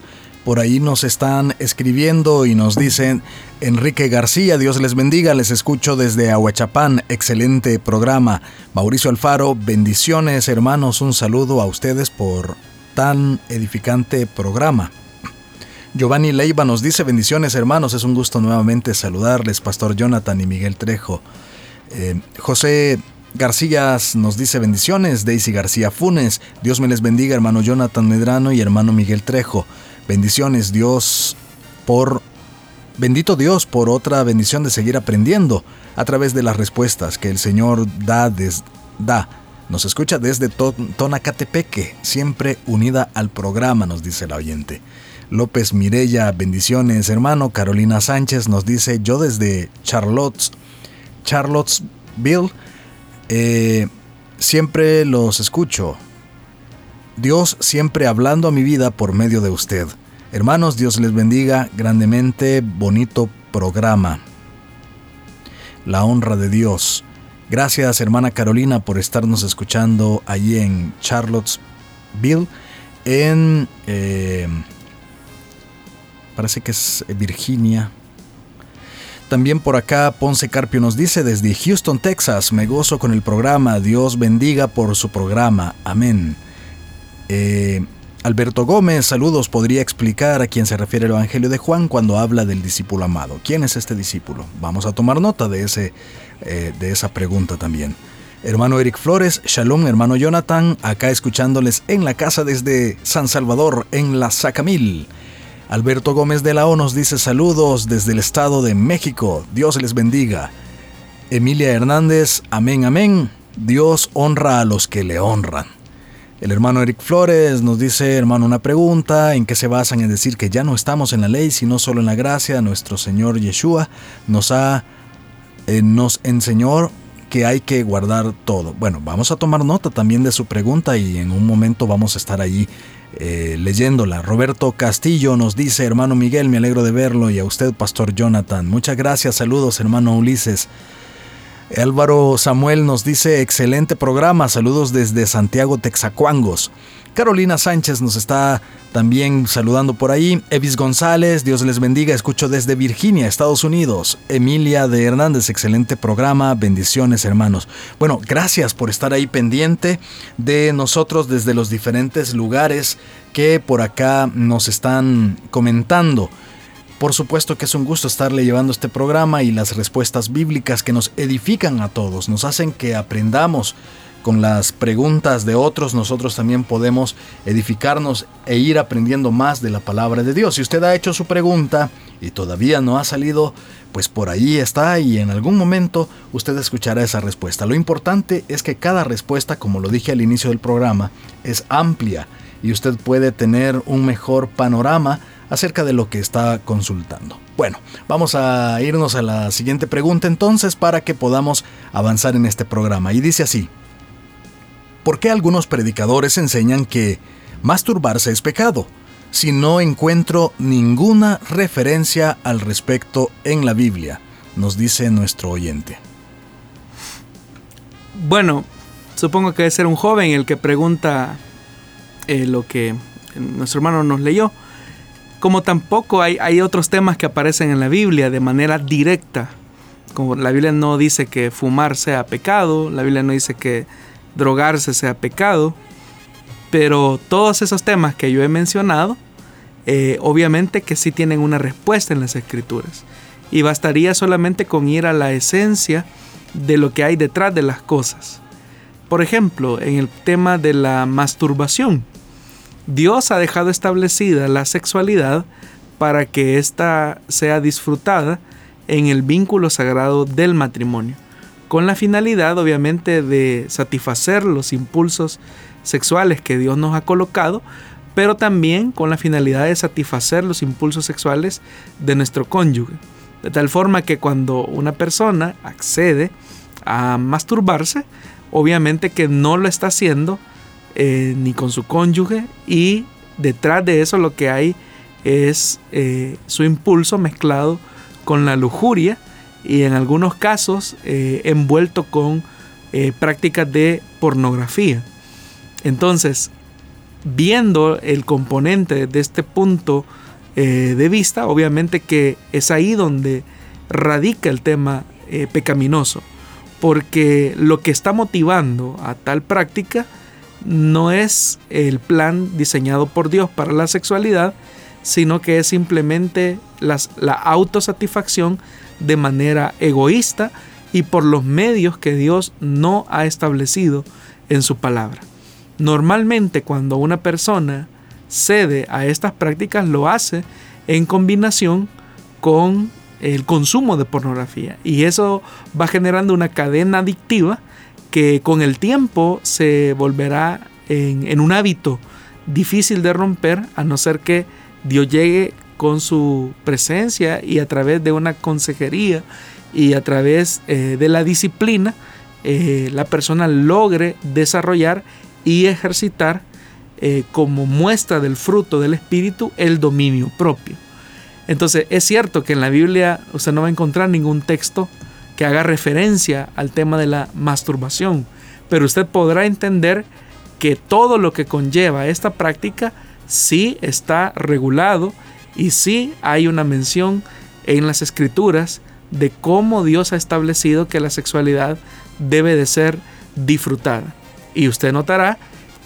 Por ahí nos están escribiendo y nos dicen, Enrique García, Dios les bendiga, les escucho desde Ahuachapán, excelente programa. Mauricio Alfaro, bendiciones hermanos, un saludo a ustedes por tan edificante programa. Giovanni Leiva nos dice bendiciones hermanos, es un gusto nuevamente saludarles, Pastor Jonathan y Miguel Trejo. Eh, José García nos dice bendiciones, Daisy García Funes, Dios me les bendiga hermano Jonathan Medrano y hermano Miguel Trejo. Bendiciones Dios por... Bendito Dios por otra bendición de seguir aprendiendo a través de las respuestas que el Señor da, da nos escucha desde Tonacatepeque, siempre unida al programa, nos dice la oyente. López Mirella, bendiciones, hermano. Carolina Sánchez nos dice, yo desde Charlotte, Charlottesville, eh, siempre los escucho. Dios siempre hablando a mi vida por medio de usted. Hermanos, Dios les bendiga grandemente, bonito programa. La honra de Dios. Gracias, hermana Carolina, por estarnos escuchando allí en Charlottesville, en, eh, parece que es Virginia. También por acá Ponce Carpio nos dice desde Houston, Texas, me gozo con el programa, Dios bendiga por su programa, amén. Eh, Alberto Gómez, saludos, podría explicar a quién se refiere el Evangelio de Juan cuando habla del discípulo amado. ¿Quién es este discípulo? Vamos a tomar nota de, ese, eh, de esa pregunta también. Hermano Eric Flores, Shalom, hermano Jonathan, acá escuchándoles en la casa desde San Salvador, en la Sacamil. Alberto Gómez de la O nos dice saludos desde el Estado de México, Dios les bendiga. Emilia Hernández, amén, amén, Dios honra a los que le honran. El hermano Eric Flores nos dice, hermano, una pregunta, ¿en qué se basan en decir que ya no estamos en la ley, sino solo en la gracia? Nuestro Señor Yeshua nos ha, eh, nos enseñó que hay que guardar todo. Bueno, vamos a tomar nota también de su pregunta y en un momento vamos a estar allí eh, leyéndola. Roberto Castillo nos dice, hermano Miguel, me alegro de verlo y a usted, Pastor Jonathan. Muchas gracias, saludos, hermano Ulises. Álvaro Samuel nos dice, excelente programa, saludos desde Santiago, Texacuangos. Carolina Sánchez nos está también saludando por ahí. Evis González, Dios les bendiga, escucho desde Virginia, Estados Unidos. Emilia de Hernández, excelente programa, bendiciones hermanos. Bueno, gracias por estar ahí pendiente de nosotros desde los diferentes lugares que por acá nos están comentando. Por supuesto que es un gusto estarle llevando este programa y las respuestas bíblicas que nos edifican a todos, nos hacen que aprendamos con las preguntas de otros, nosotros también podemos edificarnos e ir aprendiendo más de la palabra de Dios. Si usted ha hecho su pregunta y todavía no ha salido, pues por ahí está y en algún momento usted escuchará esa respuesta. Lo importante es que cada respuesta, como lo dije al inicio del programa, es amplia y usted puede tener un mejor panorama acerca de lo que está consultando. Bueno, vamos a irnos a la siguiente pregunta entonces para que podamos avanzar en este programa. Y dice así, ¿por qué algunos predicadores enseñan que masturbarse es pecado? Si no encuentro ninguna referencia al respecto en la Biblia, nos dice nuestro oyente. Bueno, supongo que debe ser un joven el que pregunta eh, lo que nuestro hermano nos leyó como tampoco hay, hay otros temas que aparecen en la Biblia de manera directa. Como la Biblia no dice que fumar sea pecado, la Biblia no dice que drogarse sea pecado, pero todos esos temas que yo he mencionado, eh, obviamente que sí tienen una respuesta en las escrituras. Y bastaría solamente con ir a la esencia de lo que hay detrás de las cosas. Por ejemplo, en el tema de la masturbación. Dios ha dejado establecida la sexualidad para que ésta sea disfrutada en el vínculo sagrado del matrimonio, con la finalidad obviamente de satisfacer los impulsos sexuales que Dios nos ha colocado, pero también con la finalidad de satisfacer los impulsos sexuales de nuestro cónyuge. De tal forma que cuando una persona accede a masturbarse, obviamente que no lo está haciendo eh, ni con su cónyuge y detrás de eso lo que hay es eh, su impulso mezclado con la lujuria y en algunos casos eh, envuelto con prácticas de pornografía. Entonces, viendo el componente de este punto de vista, obviamente que es ahí donde radica el tema pecaminoso, porque lo que está motivando a tal práctica no es el plan diseñado por Dios para la sexualidad, sino que es simplemente la autosatisfacción de manera egoísta y por los medios que Dios no ha establecido en su palabra. Normalmente cuando una persona cede a estas prácticas lo hace en combinación con el consumo de pornografía y eso va generando una cadena adictiva que con el tiempo se volverá en, un hábito difícil de romper a no ser que Dios llegue con su presencia y a través de una consejería y a través eh, de la disciplina eh, la persona logre desarrollar y ejercitar eh, como muestra del fruto del Espíritu el dominio propio. Entonces es cierto que en la Biblia usted no va a encontrar ningún texto que haga referencia al tema de la masturbación, pero usted podrá entender que todo lo que conlleva esta práctica sí está regulado Y sí hay una mención en las escrituras de cómo Dios ha establecido que la sexualidad debe de ser disfrutada. Y usted notará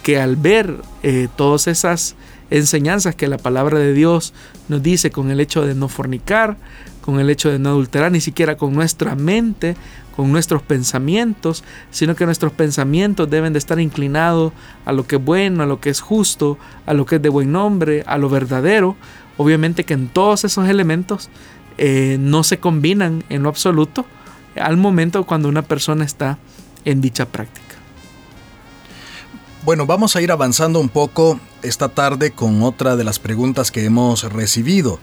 que al ver eh, todas esas enseñanzas que la palabra de Dios nos dice con el hecho de no fornicar, con el hecho de no adulterar, ni siquiera con nuestra mente, con nuestros pensamientos, sino que nuestros pensamientos deben de estar inclinados a lo que es bueno, a lo que es justo, a lo que es de buen nombre, a lo verdadero. Obviamente que en todos esos elementos eh, no se combinan en lo absoluto al momento cuando una persona está en dicha práctica. Bueno, vamos a ir avanzando un poco esta tarde con otra de las preguntas que hemos recibido.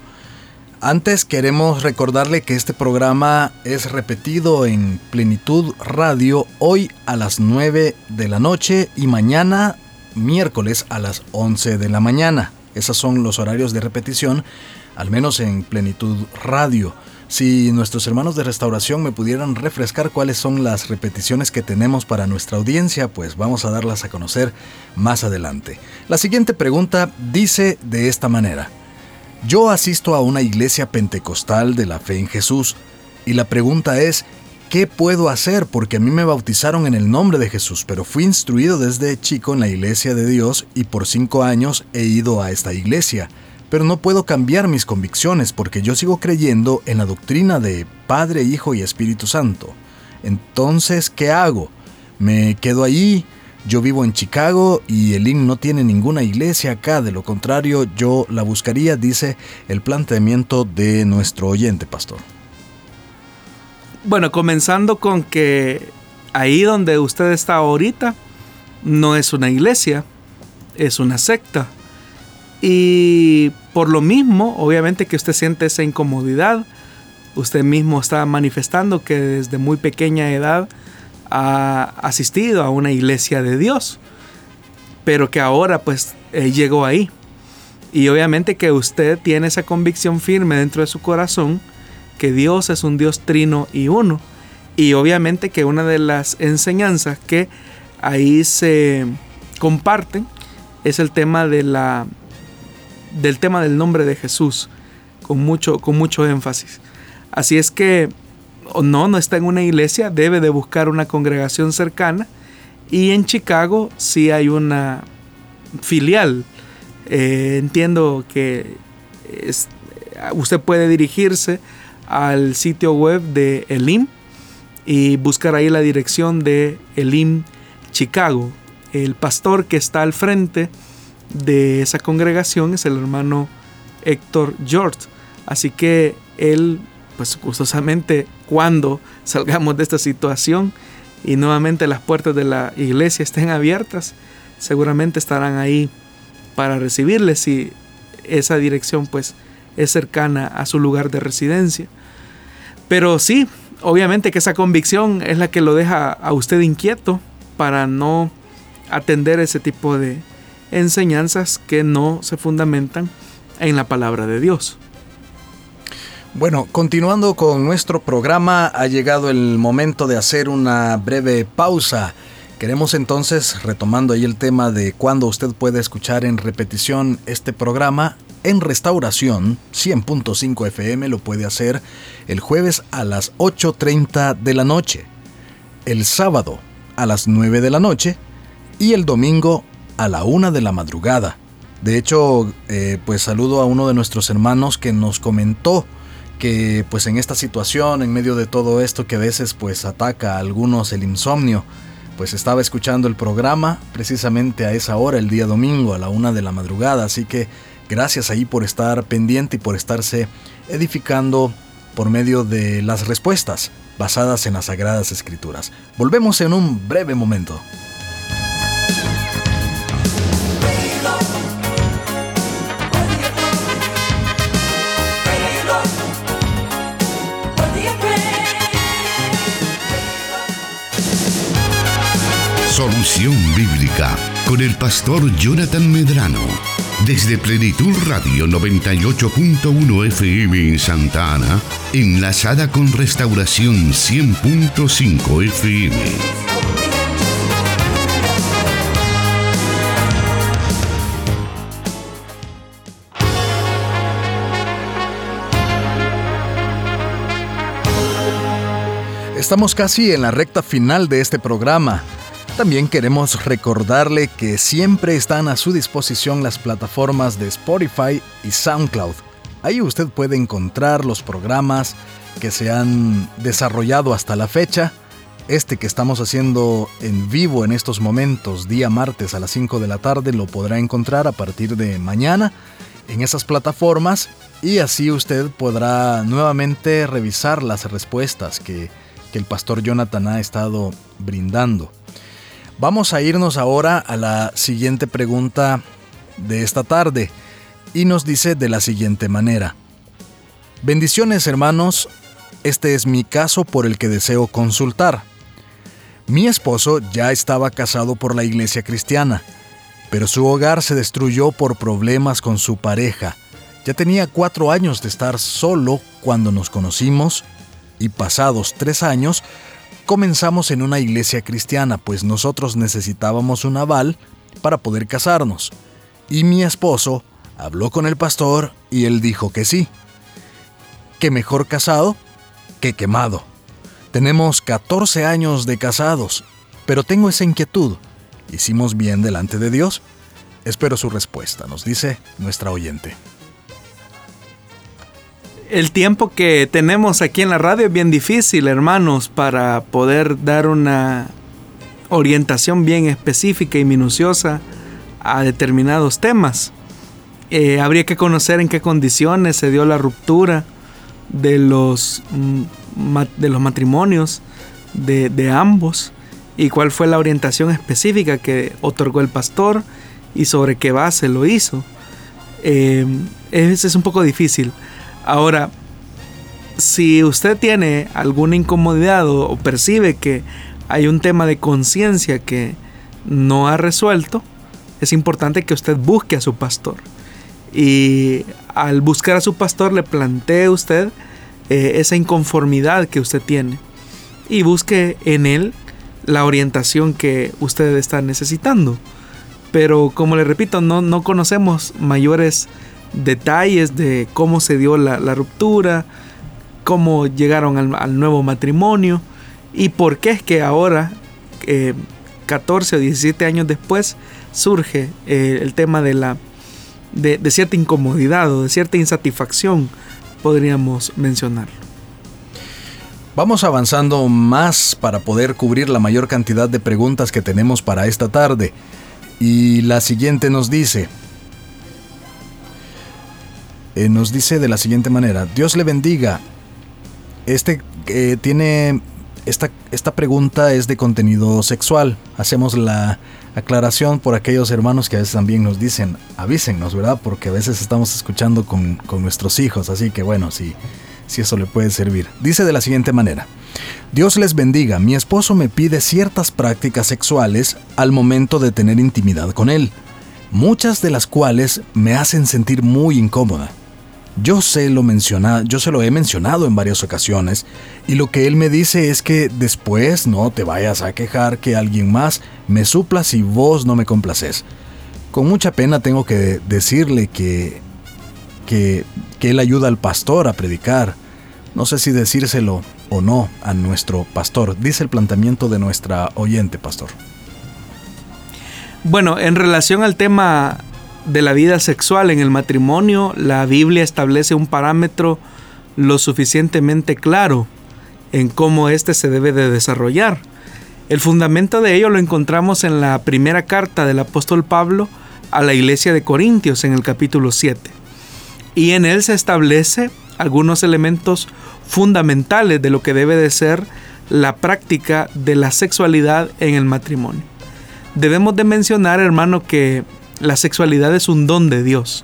Antes queremos recordarle que este programa es repetido en Plenitud Radio hoy a las 9 de la noche y mañana miércoles a las 11 de la mañana. Esos son los horarios de repetición, al menos en Plenitud Radio. Si nuestros hermanos de restauración me pudieran refrescar cuáles son las repeticiones que tenemos para nuestra audiencia, pues vamos a darlas a conocer más adelante. La siguiente pregunta dice de esta manera. Yo asisto a una iglesia pentecostal de la fe en Jesús y la pregunta es, ¿qué puedo hacer? Porque a mí me bautizaron en el nombre de Jesús, pero fui instruido desde chico en la iglesia de Dios y por cinco años he ido a esta iglesia pero no puedo cambiar mis convicciones porque yo sigo creyendo en la doctrina de Padre, Hijo y Espíritu Santo. Entonces, ¿qué hago? ¿Me quedo allí? Yo vivo en Chicago y el IN no tiene ninguna iglesia acá, de lo contrario yo la buscaría, dice el planteamiento de nuestro oyente, pastor. Bueno, comenzando con que ahí donde usted está ahorita no es una iglesia, es una secta. Y por lo mismo, obviamente que usted siente esa incomodidad, usted mismo está manifestando que desde muy pequeña edad ha asistido a una iglesia de Dios, pero que ahora pues eh, llegó ahí. Y obviamente que usted tiene esa convicción firme dentro de su corazón que Dios es un Dios trino y uno. Y obviamente que una de las enseñanzas que ahí se comparten es el tema de la del tema del nombre de Jesús con mucho, con mucho énfasis. Así es que no, no está en una iglesia, debe de buscar una congregación cercana. Y en Chicago sí hay una filial. Eh, entiendo que usted puede dirigirse al sitio web de Elim y buscar ahí la dirección de Elim Chicago. El pastor que está al frente de esa congregación es el hermano Héctor George. Así que él, pues gustosamente, cuando salgamos de esta situación y nuevamente las puertas de la iglesia estén abiertas, seguramente estarán ahí para recibirles si esa dirección pues es cercana a su lugar de residencia. Pero sí, obviamente que esa convicción es la que lo deja a usted inquieto para no atender ese tipo de, enseñanzas que no se fundamentan en la palabra de Dios. Bueno, continuando con nuestro programa, ha llegado el momento de hacer una breve pausa. Queremos entonces, retomando ahí el tema de cuándo usted puede escuchar en repetición este programa, en restauración 100.5 FM lo puede hacer el jueves a las 8.30 de la noche, el sábado a las 9 de la noche y el domingo a la una de la madrugada. De hecho, eh, pues saludo a uno de nuestros hermanos que nos comentó que pues en esta situación, en medio de todo esto que a veces pues ataca a algunos el insomnio, pues estaba escuchando el programa precisamente a esa hora, el día domingo, a la una de la madrugada. Así que gracias ahí por estar pendiente y por estarse edificando por medio de las respuestas basadas en las Sagradas Escrituras. Volvemos en un breve momento. Solución Bíblica con el pastor Jonathan Medrano. Desde Plenitud Radio 98.1 FM en Santa Ana, enlazada con Restauración 100.5 FM. Estamos casi en la recta final de este programa. También queremos recordarle que siempre están a su disposición las plataformas de Spotify y SoundCloud. Ahí usted puede encontrar los programas que se han desarrollado hasta la fecha. Este que estamos haciendo en vivo en estos momentos, día martes a las 5 de la tarde, lo podrá encontrar a partir de mañana en esas plataformas y así usted podrá nuevamente revisar las respuestas que, que el pastor Jonathan ha estado brindando. Vamos a irnos ahora a la siguiente pregunta de esta tarde y nos dice de la siguiente manera. Bendiciones hermanos, este es mi caso por el que deseo consultar. Mi esposo ya estaba casado por la iglesia cristiana, pero su hogar se destruyó por problemas con su pareja. Ya tenía cuatro años de estar solo cuando nos conocimos y pasados tres años comenzamos en una iglesia cristiana, pues nosotros necesitábamos un aval para poder casarnos. Y mi esposo habló con el pastor y él dijo que sí. Que mejor casado que quemado. Tenemos 14 años de casados, pero tengo esa inquietud. ¿Hicimos bien delante de Dios? Espero su respuesta, nos dice nuestra oyente el tiempo que tenemos aquí en la radio es bien difícil, hermanos, para poder dar una orientación bien específica y minuciosa a determinados temas. Eh, habría que conocer en qué condiciones se dio la ruptura de los, mm, de los matrimonios de, ambos y cuál fue la orientación específica que otorgó el pastor y sobre qué base lo hizo. Eh, es un poco difícil. Ahora, si usted tiene alguna incomodidad o, percibe que hay un tema de conciencia que no ha resuelto, es importante que usted busque a su pastor. Y al buscar a su pastor le plantee usted eh, esa inconformidad que usted tiene y busque en él la orientación que usted está necesitando. Pero como le repito, no, no conocemos mayores detalles de cómo se dio la, ruptura, cómo llegaron al, nuevo matrimonio y por qué es que ahora, 14 o 17 años después, surge eh, el tema de, la, de, de cierta incomodidad o de cierta insatisfacción, podríamos mencionarlo. Vamos avanzando más para poder cubrir la mayor cantidad de preguntas que tenemos para esta tarde. Y la siguiente nos dice, eh, nos dice de la siguiente manera, Dios le bendiga. Este eh, tiene, esta, esta pregunta es de contenido sexual. Hacemos la aclaración por aquellos hermanos que a veces también nos dicen, avísennos, ¿verdad? Porque a veces estamos escuchando con, nuestros hijos, así que bueno, si, si eso le puede servir. Dice de la siguiente manera, Dios les bendiga, mi esposo me pide ciertas prácticas sexuales al momento de tener intimidad con él, muchas de las cuales me hacen sentir muy incómoda. Yo se lo menciona, yo se lo he mencionado en varias ocasiones y lo que él me dice es que después no te vayas a quejar que alguien más me supla si vos no me complaces. Con mucha pena tengo que decirle que, que, que él ayuda al pastor a predicar. No sé si decírselo o no a nuestro pastor. Dice el planteamiento de nuestra oyente, pastor. Bueno, en relación al tema de la vida sexual en el matrimonio, la Biblia establece un parámetro lo suficientemente claro en cómo éste se debe de desarrollar. El fundamento de ello lo encontramos en la primera carta del apóstol Pablo a la iglesia de Corintios en el capítulo 7. Y en él se establece algunos elementos fundamentales de lo que debe de ser la práctica de la sexualidad en el matrimonio. Debemos de mencionar, hermano, que la sexualidad es un don de Dios,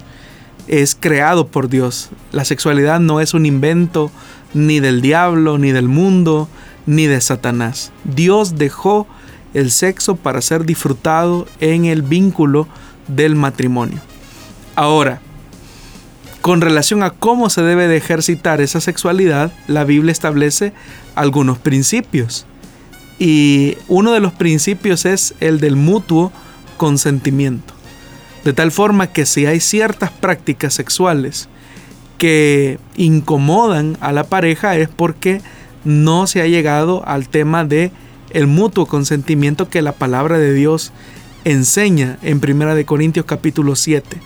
es creado por Dios. La sexualidad no es un invento ni del diablo, ni del mundo, ni de Satanás. Dios dejó el sexo para ser disfrutado en el vínculo del matrimonio. Ahora, con relación a cómo se debe de ejercitar esa sexualidad, la Biblia establece algunos principios. Y uno de los principios es el del mutuo consentimiento. De tal forma que si hay ciertas prácticas sexuales que incomodan a la pareja es porque no se ha llegado al tema de el mutuo consentimiento que la palabra de Dios enseña en 1 de Corintios capítulo 7.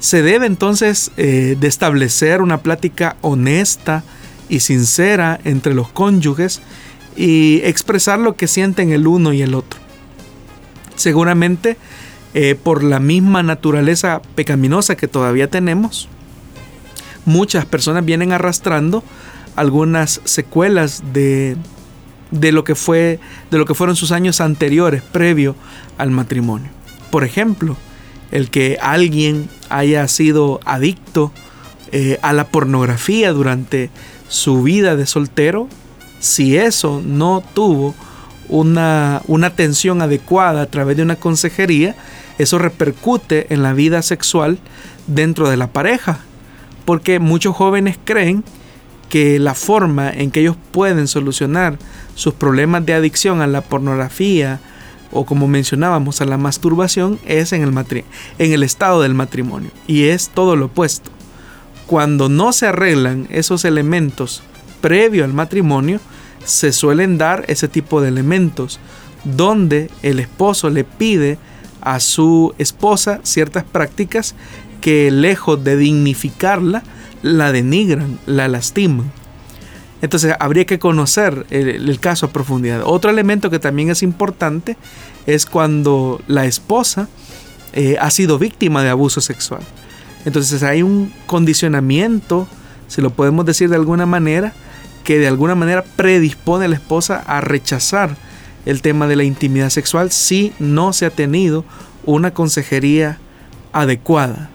Se debe entonces eh, de establecer una plática honesta y sincera entre los cónyuges y expresar lo que sienten el uno y el otro. Seguramente eh, por la misma naturaleza pecaminosa que todavía tenemos, muchas personas vienen arrastrando algunas secuelas de, de, lo que fue, de lo que fueron sus años anteriores, previo al matrimonio. Por ejemplo, el que alguien haya sido adicto eh, a la pornografía durante su vida de soltero, si eso no tuvo una, una atención adecuada a través de una consejería, eso repercute en la vida sexual dentro de la pareja. Porque muchos jóvenes creen que la forma en que ellos pueden solucionar sus problemas de adicción a la pornografía o como mencionábamos a la masturbación es en el, en el estado del matrimonio. Y es todo lo opuesto. Cuando no se arreglan esos elementos previo al matrimonio, se suelen dar ese tipo de elementos donde el esposo le pide a su esposa ciertas prácticas que lejos de dignificarla, la denigran, la lastiman. Entonces habría que conocer el, caso a profundidad. Otro elemento que también es importante es cuando la esposa eh, ha sido víctima de abuso sexual. Entonces hay un condicionamiento, si lo podemos decir de alguna manera, que de alguna manera predispone a la esposa a rechazar el tema de la intimidad sexual si no se ha tenido una consejería adecuada.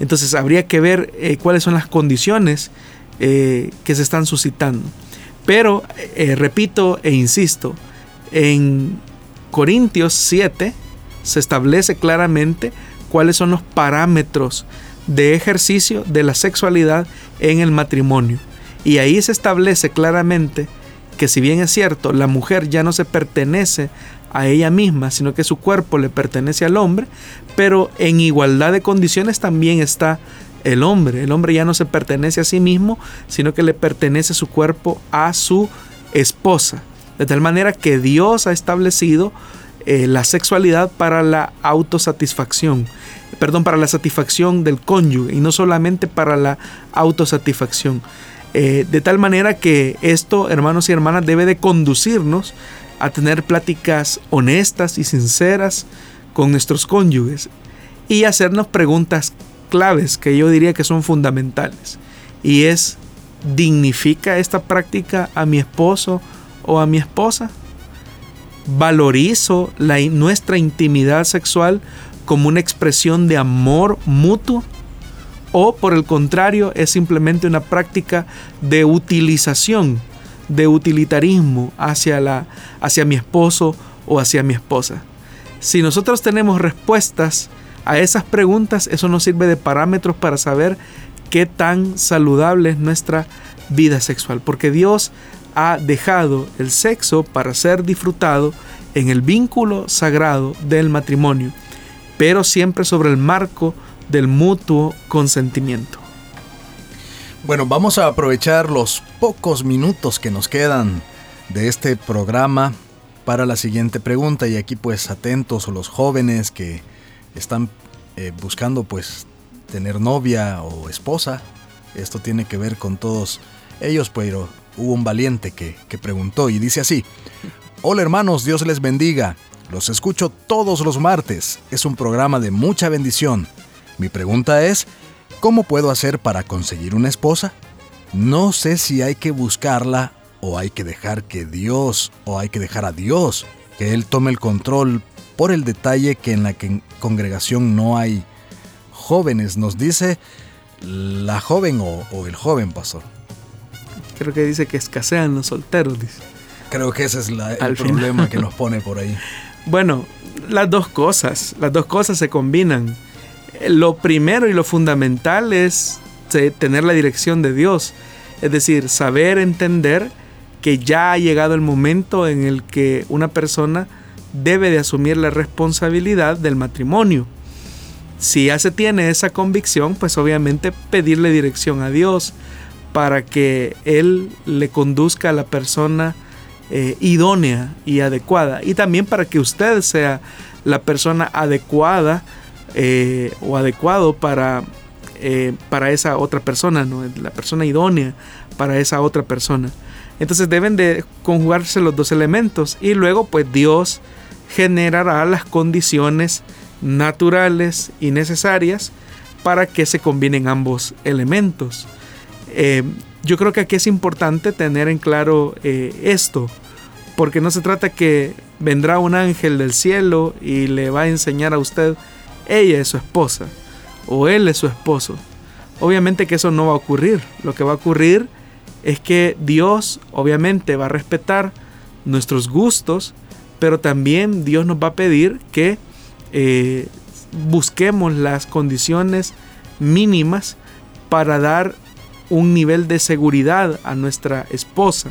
Entonces habría que ver eh, cuáles son las condiciones eh, que se están suscitando. Pero, eh, repito e insisto, en Corintios 7 se establece claramente cuáles son los parámetros de ejercicio de la sexualidad en el matrimonio. Y ahí se establece claramente que si bien es cierto, la mujer ya no se pertenece a ella misma, sino que su cuerpo le pertenece al hombre, pero en igualdad de condiciones también está el hombre. El hombre ya no se pertenece a sí mismo, sino que le pertenece su cuerpo a su esposa. De tal manera que Dios ha establecido eh, la sexualidad para la autosatisfacción, perdón, para la satisfacción del cónyuge y no solamente para la autosatisfacción. Eh, de tal manera que esto, hermanos y hermanas, debe de conducirnos a tener pláticas honestas y sinceras con nuestros cónyuges y hacernos preguntas claves que yo diría que son fundamentales. Y es, ¿dignifica esta práctica a mi esposo o a mi esposa? ¿Valorizo nuestra intimidad sexual como una expresión de amor mutuo? ¿O por el contrario es simplemente una práctica de utilización de utilitarismo hacia, la, hacia mi esposo o hacia mi esposa. Si nosotros tenemos respuestas a esas preguntas, eso nos sirve de parámetros para saber qué tan saludable es nuestra vida sexual, porque Dios ha dejado el sexo para ser disfrutado en el vínculo sagrado del matrimonio, pero siempre sobre el marco del mutuo consentimiento. Bueno, vamos a aprovechar los pocos minutos que nos quedan de este programa para la siguiente pregunta y aquí pues atentos los jóvenes que están eh, buscando pues tener novia o esposa. Esto tiene que ver con todos ellos, pero hubo un valiente que, que preguntó y dice así, Hola hermanos, Dios les bendiga. Los escucho todos los martes. Es un programa de mucha bendición. Mi pregunta es, ¿Cómo puedo hacer para conseguir una esposa? No sé si hay que buscarla o hay que dejar que Dios o hay que dejar a Dios que Él tome el control por el detalle que en la congregación no hay jóvenes, nos dice la joven o, el joven pastor. Creo que dice que escasean los solteros, dice. Creo que ese es el problema que nos pone por ahí. Bueno, las dos cosas, las dos cosas se combinan lo primero y lo fundamental es tener la dirección de Dios. Es decir, saber entender que ya ha llegado el momento en el que una persona debe de asumir la responsabilidad del matrimonio. Si ya se tiene esa convicción, pues obviamente pedirle dirección a Dios para que Él le conduzca a la persona eh, idónea y adecuada. Y también para que usted sea la persona adecuada eh, o adecuado para, eh, para esa otra persona, ¿no? la persona idónea para esa otra persona. Entonces deben de conjugarse los dos elementos y luego pues Dios generará las condiciones naturales y necesarias para que se combinen ambos elementos. Eh, yo creo que aquí es importante tener en claro esto, porque no se trata que vendrá un ángel del cielo y le va a enseñar a usted, ella es su esposa o él es su esposo. Obviamente que eso no va a ocurrir. Lo que va a ocurrir es que Dios obviamente va a respetar nuestros gustos, pero también Dios nos va a pedir que eh, busquemos las condiciones mínimas para dar un nivel de seguridad a nuestra esposa.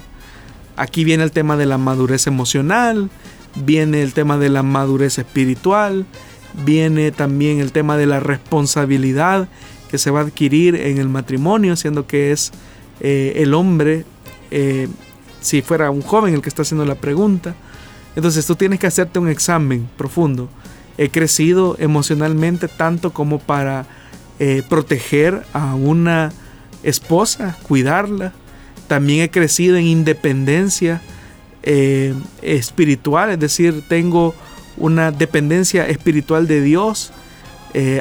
Aquí viene el tema de la madurez emocional, viene el tema de la madurez espiritual, viene también el tema de la responsabilidad que se va a adquirir en el matrimonio, siendo que es eh, el hombre, eh, si fuera un joven el que está haciendo la pregunta. Entonces tú tienes que hacerte un examen profundo. He crecido emocionalmente tanto como para eh, proteger a una esposa, cuidarla. También he crecido en independencia espiritual, es decir, tengo una dependencia espiritual de Dios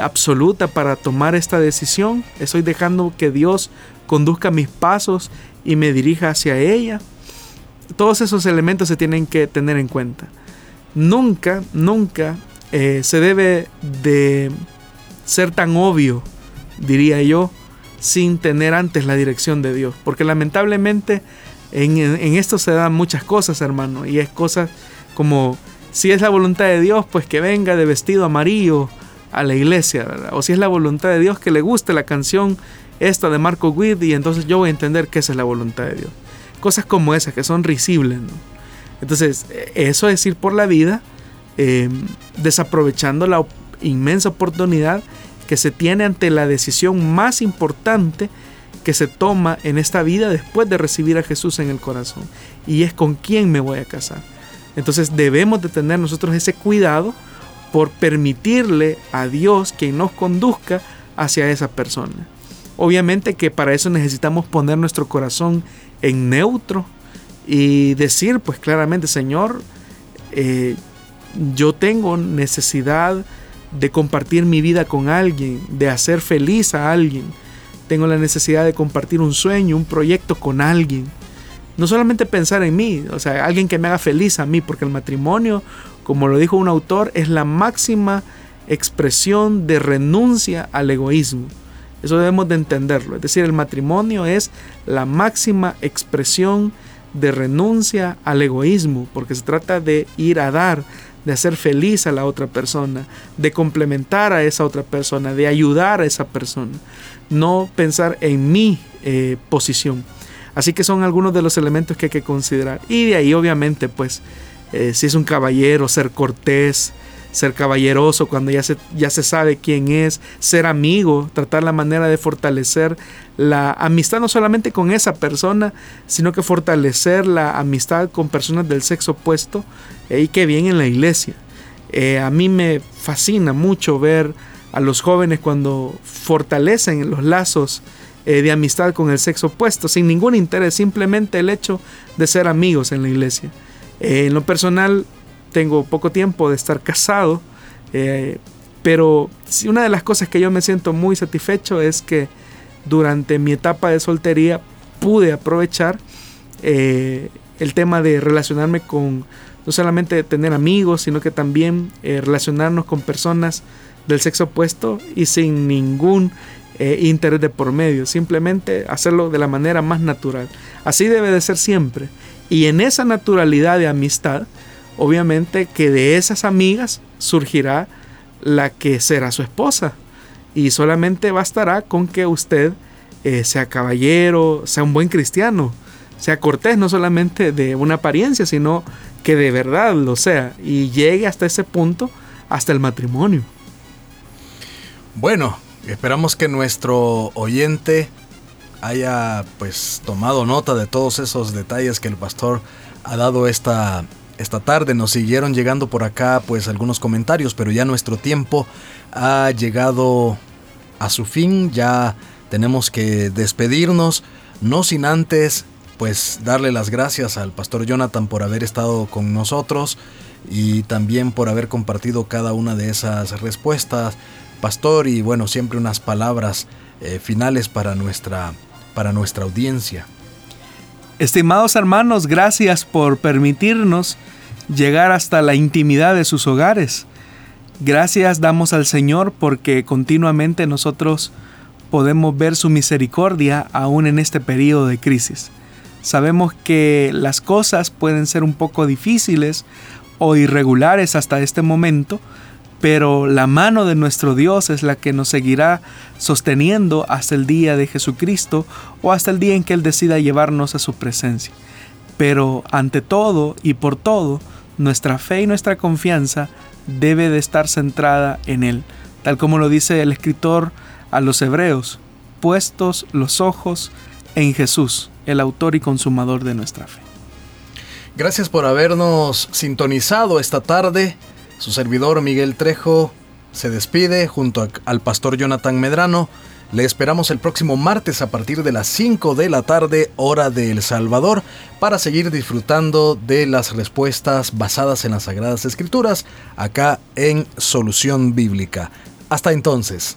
absoluta para tomar esta decisión. Estoy dejando que Dios conduzca mis pasos y me dirija hacia ella. Todos esos elementos se tienen que tener en cuenta. Nunca, nunca eh, se debe de ser tan obvio, diría yo, sin tener antes la dirección de Dios. Porque lamentablemente en, esto se dan muchas cosas, hermano. Y es cosas como, si es la voluntad de Dios, pues que venga de vestido amarillo a la iglesia, O si es la voluntad de Dios que le guste la canción esta de Marco Witt y entonces yo voy a entender que esa es la voluntad de Dios. Cosas como esas que son risibles. Entonces, eso es ir por la vida em, desaprovechando la inmensa oportunidad que se tiene ante la decisión más importante que se toma en esta vida después de recibir a Jesús en el corazón. Y es con quién me voy a casar. Entonces debemos de tener nosotros ese cuidado por permitirle a Dios quien nos conduzca hacia esa persona. Obviamente que para eso necesitamos poner nuestro corazón en neutro y decir pues claramente, Señor, eh, yo tengo necesidad de compartir mi vida con alguien, de hacer feliz a alguien. Tengo la necesidad de compartir un sueño, un proyecto con alguien. No solamente pensar en mí, o sea, alguien que me haga feliz a mí, porque el matrimonio, como lo dijo un autor, es la máxima expresión de renuncia al egoísmo. Eso debemos de entenderlo. Es decir, el matrimonio es la máxima expresión de renuncia al egoísmo, porque se trata de ir a dar, de hacer feliz a la otra persona, de complementar a esa otra persona, de ayudar a esa persona, no pensar en mi eh, posición. Así que son algunos de los elementos que hay que considerar. Y de ahí obviamente, pues, eh, si es un caballero, ser cortés, ser caballeroso cuando ya se, ya se sabe quién es, ser amigo, tratar la manera de fortalecer la amistad no solamente con esa persona, sino que fortalecer la amistad con personas del sexo opuesto y que bien en la iglesia. Eh, a mí me fascina mucho ver a los jóvenes cuando fortalecen los lazos eh, de amistad con el sexo opuesto, sin ningún interés, simplemente el hecho de ser amigos en la iglesia. Eh, en lo personal, tengo poco tiempo de estar casado, eh, pero una de las cosas que yo me siento muy satisfecho es que durante mi etapa de soltería pude aprovechar eh, el tema de relacionarme con, no solamente tener amigos, sino que también relacionarnos con personas del sexo opuesto y sin ningún interés de por medio, simplemente hacerlo de la manera más natural. Así debe de ser siempre. Y en esa naturalidad de amistad, obviamente que de esas amigas surgirá la que será su esposa. Y solamente bastará con que usted eh, sea caballero, sea un buen cristiano, sea cortés, no solamente de una apariencia, sino que de verdad lo sea y llegue hasta ese punto, hasta el matrimonio. Bueno, esperamos que nuestro oyente haya pues tomado nota de todos esos detalles que el pastor ha dado esta, esta tarde. Nos siguieron llegando por acá pues algunos comentarios, pero ya nuestro tiempo ha llegado a su fin. Ya tenemos que despedirnos, no sin antes pues darle las gracias al pastor Jonathan por haber estado con nosotros y también por haber compartido cada una de esas respuestas, pastor, y bueno, siempre unas palabras eh, finales para nuestra, para nuestra audiencia. Estimados hermanos, gracias por permitirnos llegar hasta la intimidad de sus hogares. Gracias damos al Señor porque continuamente nosotros podemos ver su misericordia aún en este periodo de crisis. Sabemos que las cosas pueden ser un poco difíciles o irregulares hasta este momento, pero la mano de nuestro Dios es la que nos seguirá sosteniendo hasta el día de Jesucristo o hasta el día en que Él decida llevarnos a su presencia. Pero ante todo y por todo, nuestra fe y nuestra confianza debe de estar centrada en Él, tal como lo dice el escritor a los hebreos, puestos los ojos en Jesús, el autor y consumador de nuestra fe. Gracias por habernos sintonizado esta tarde. Su servidor Miguel Trejo se despide junto al pastor Jonathan Medrano. Le esperamos el próximo martes a partir de las 5 de la tarde, hora de El Salvador, para seguir disfrutando de las respuestas basadas en las Sagradas Escrituras, acá en Solución Bíblica. Hasta entonces.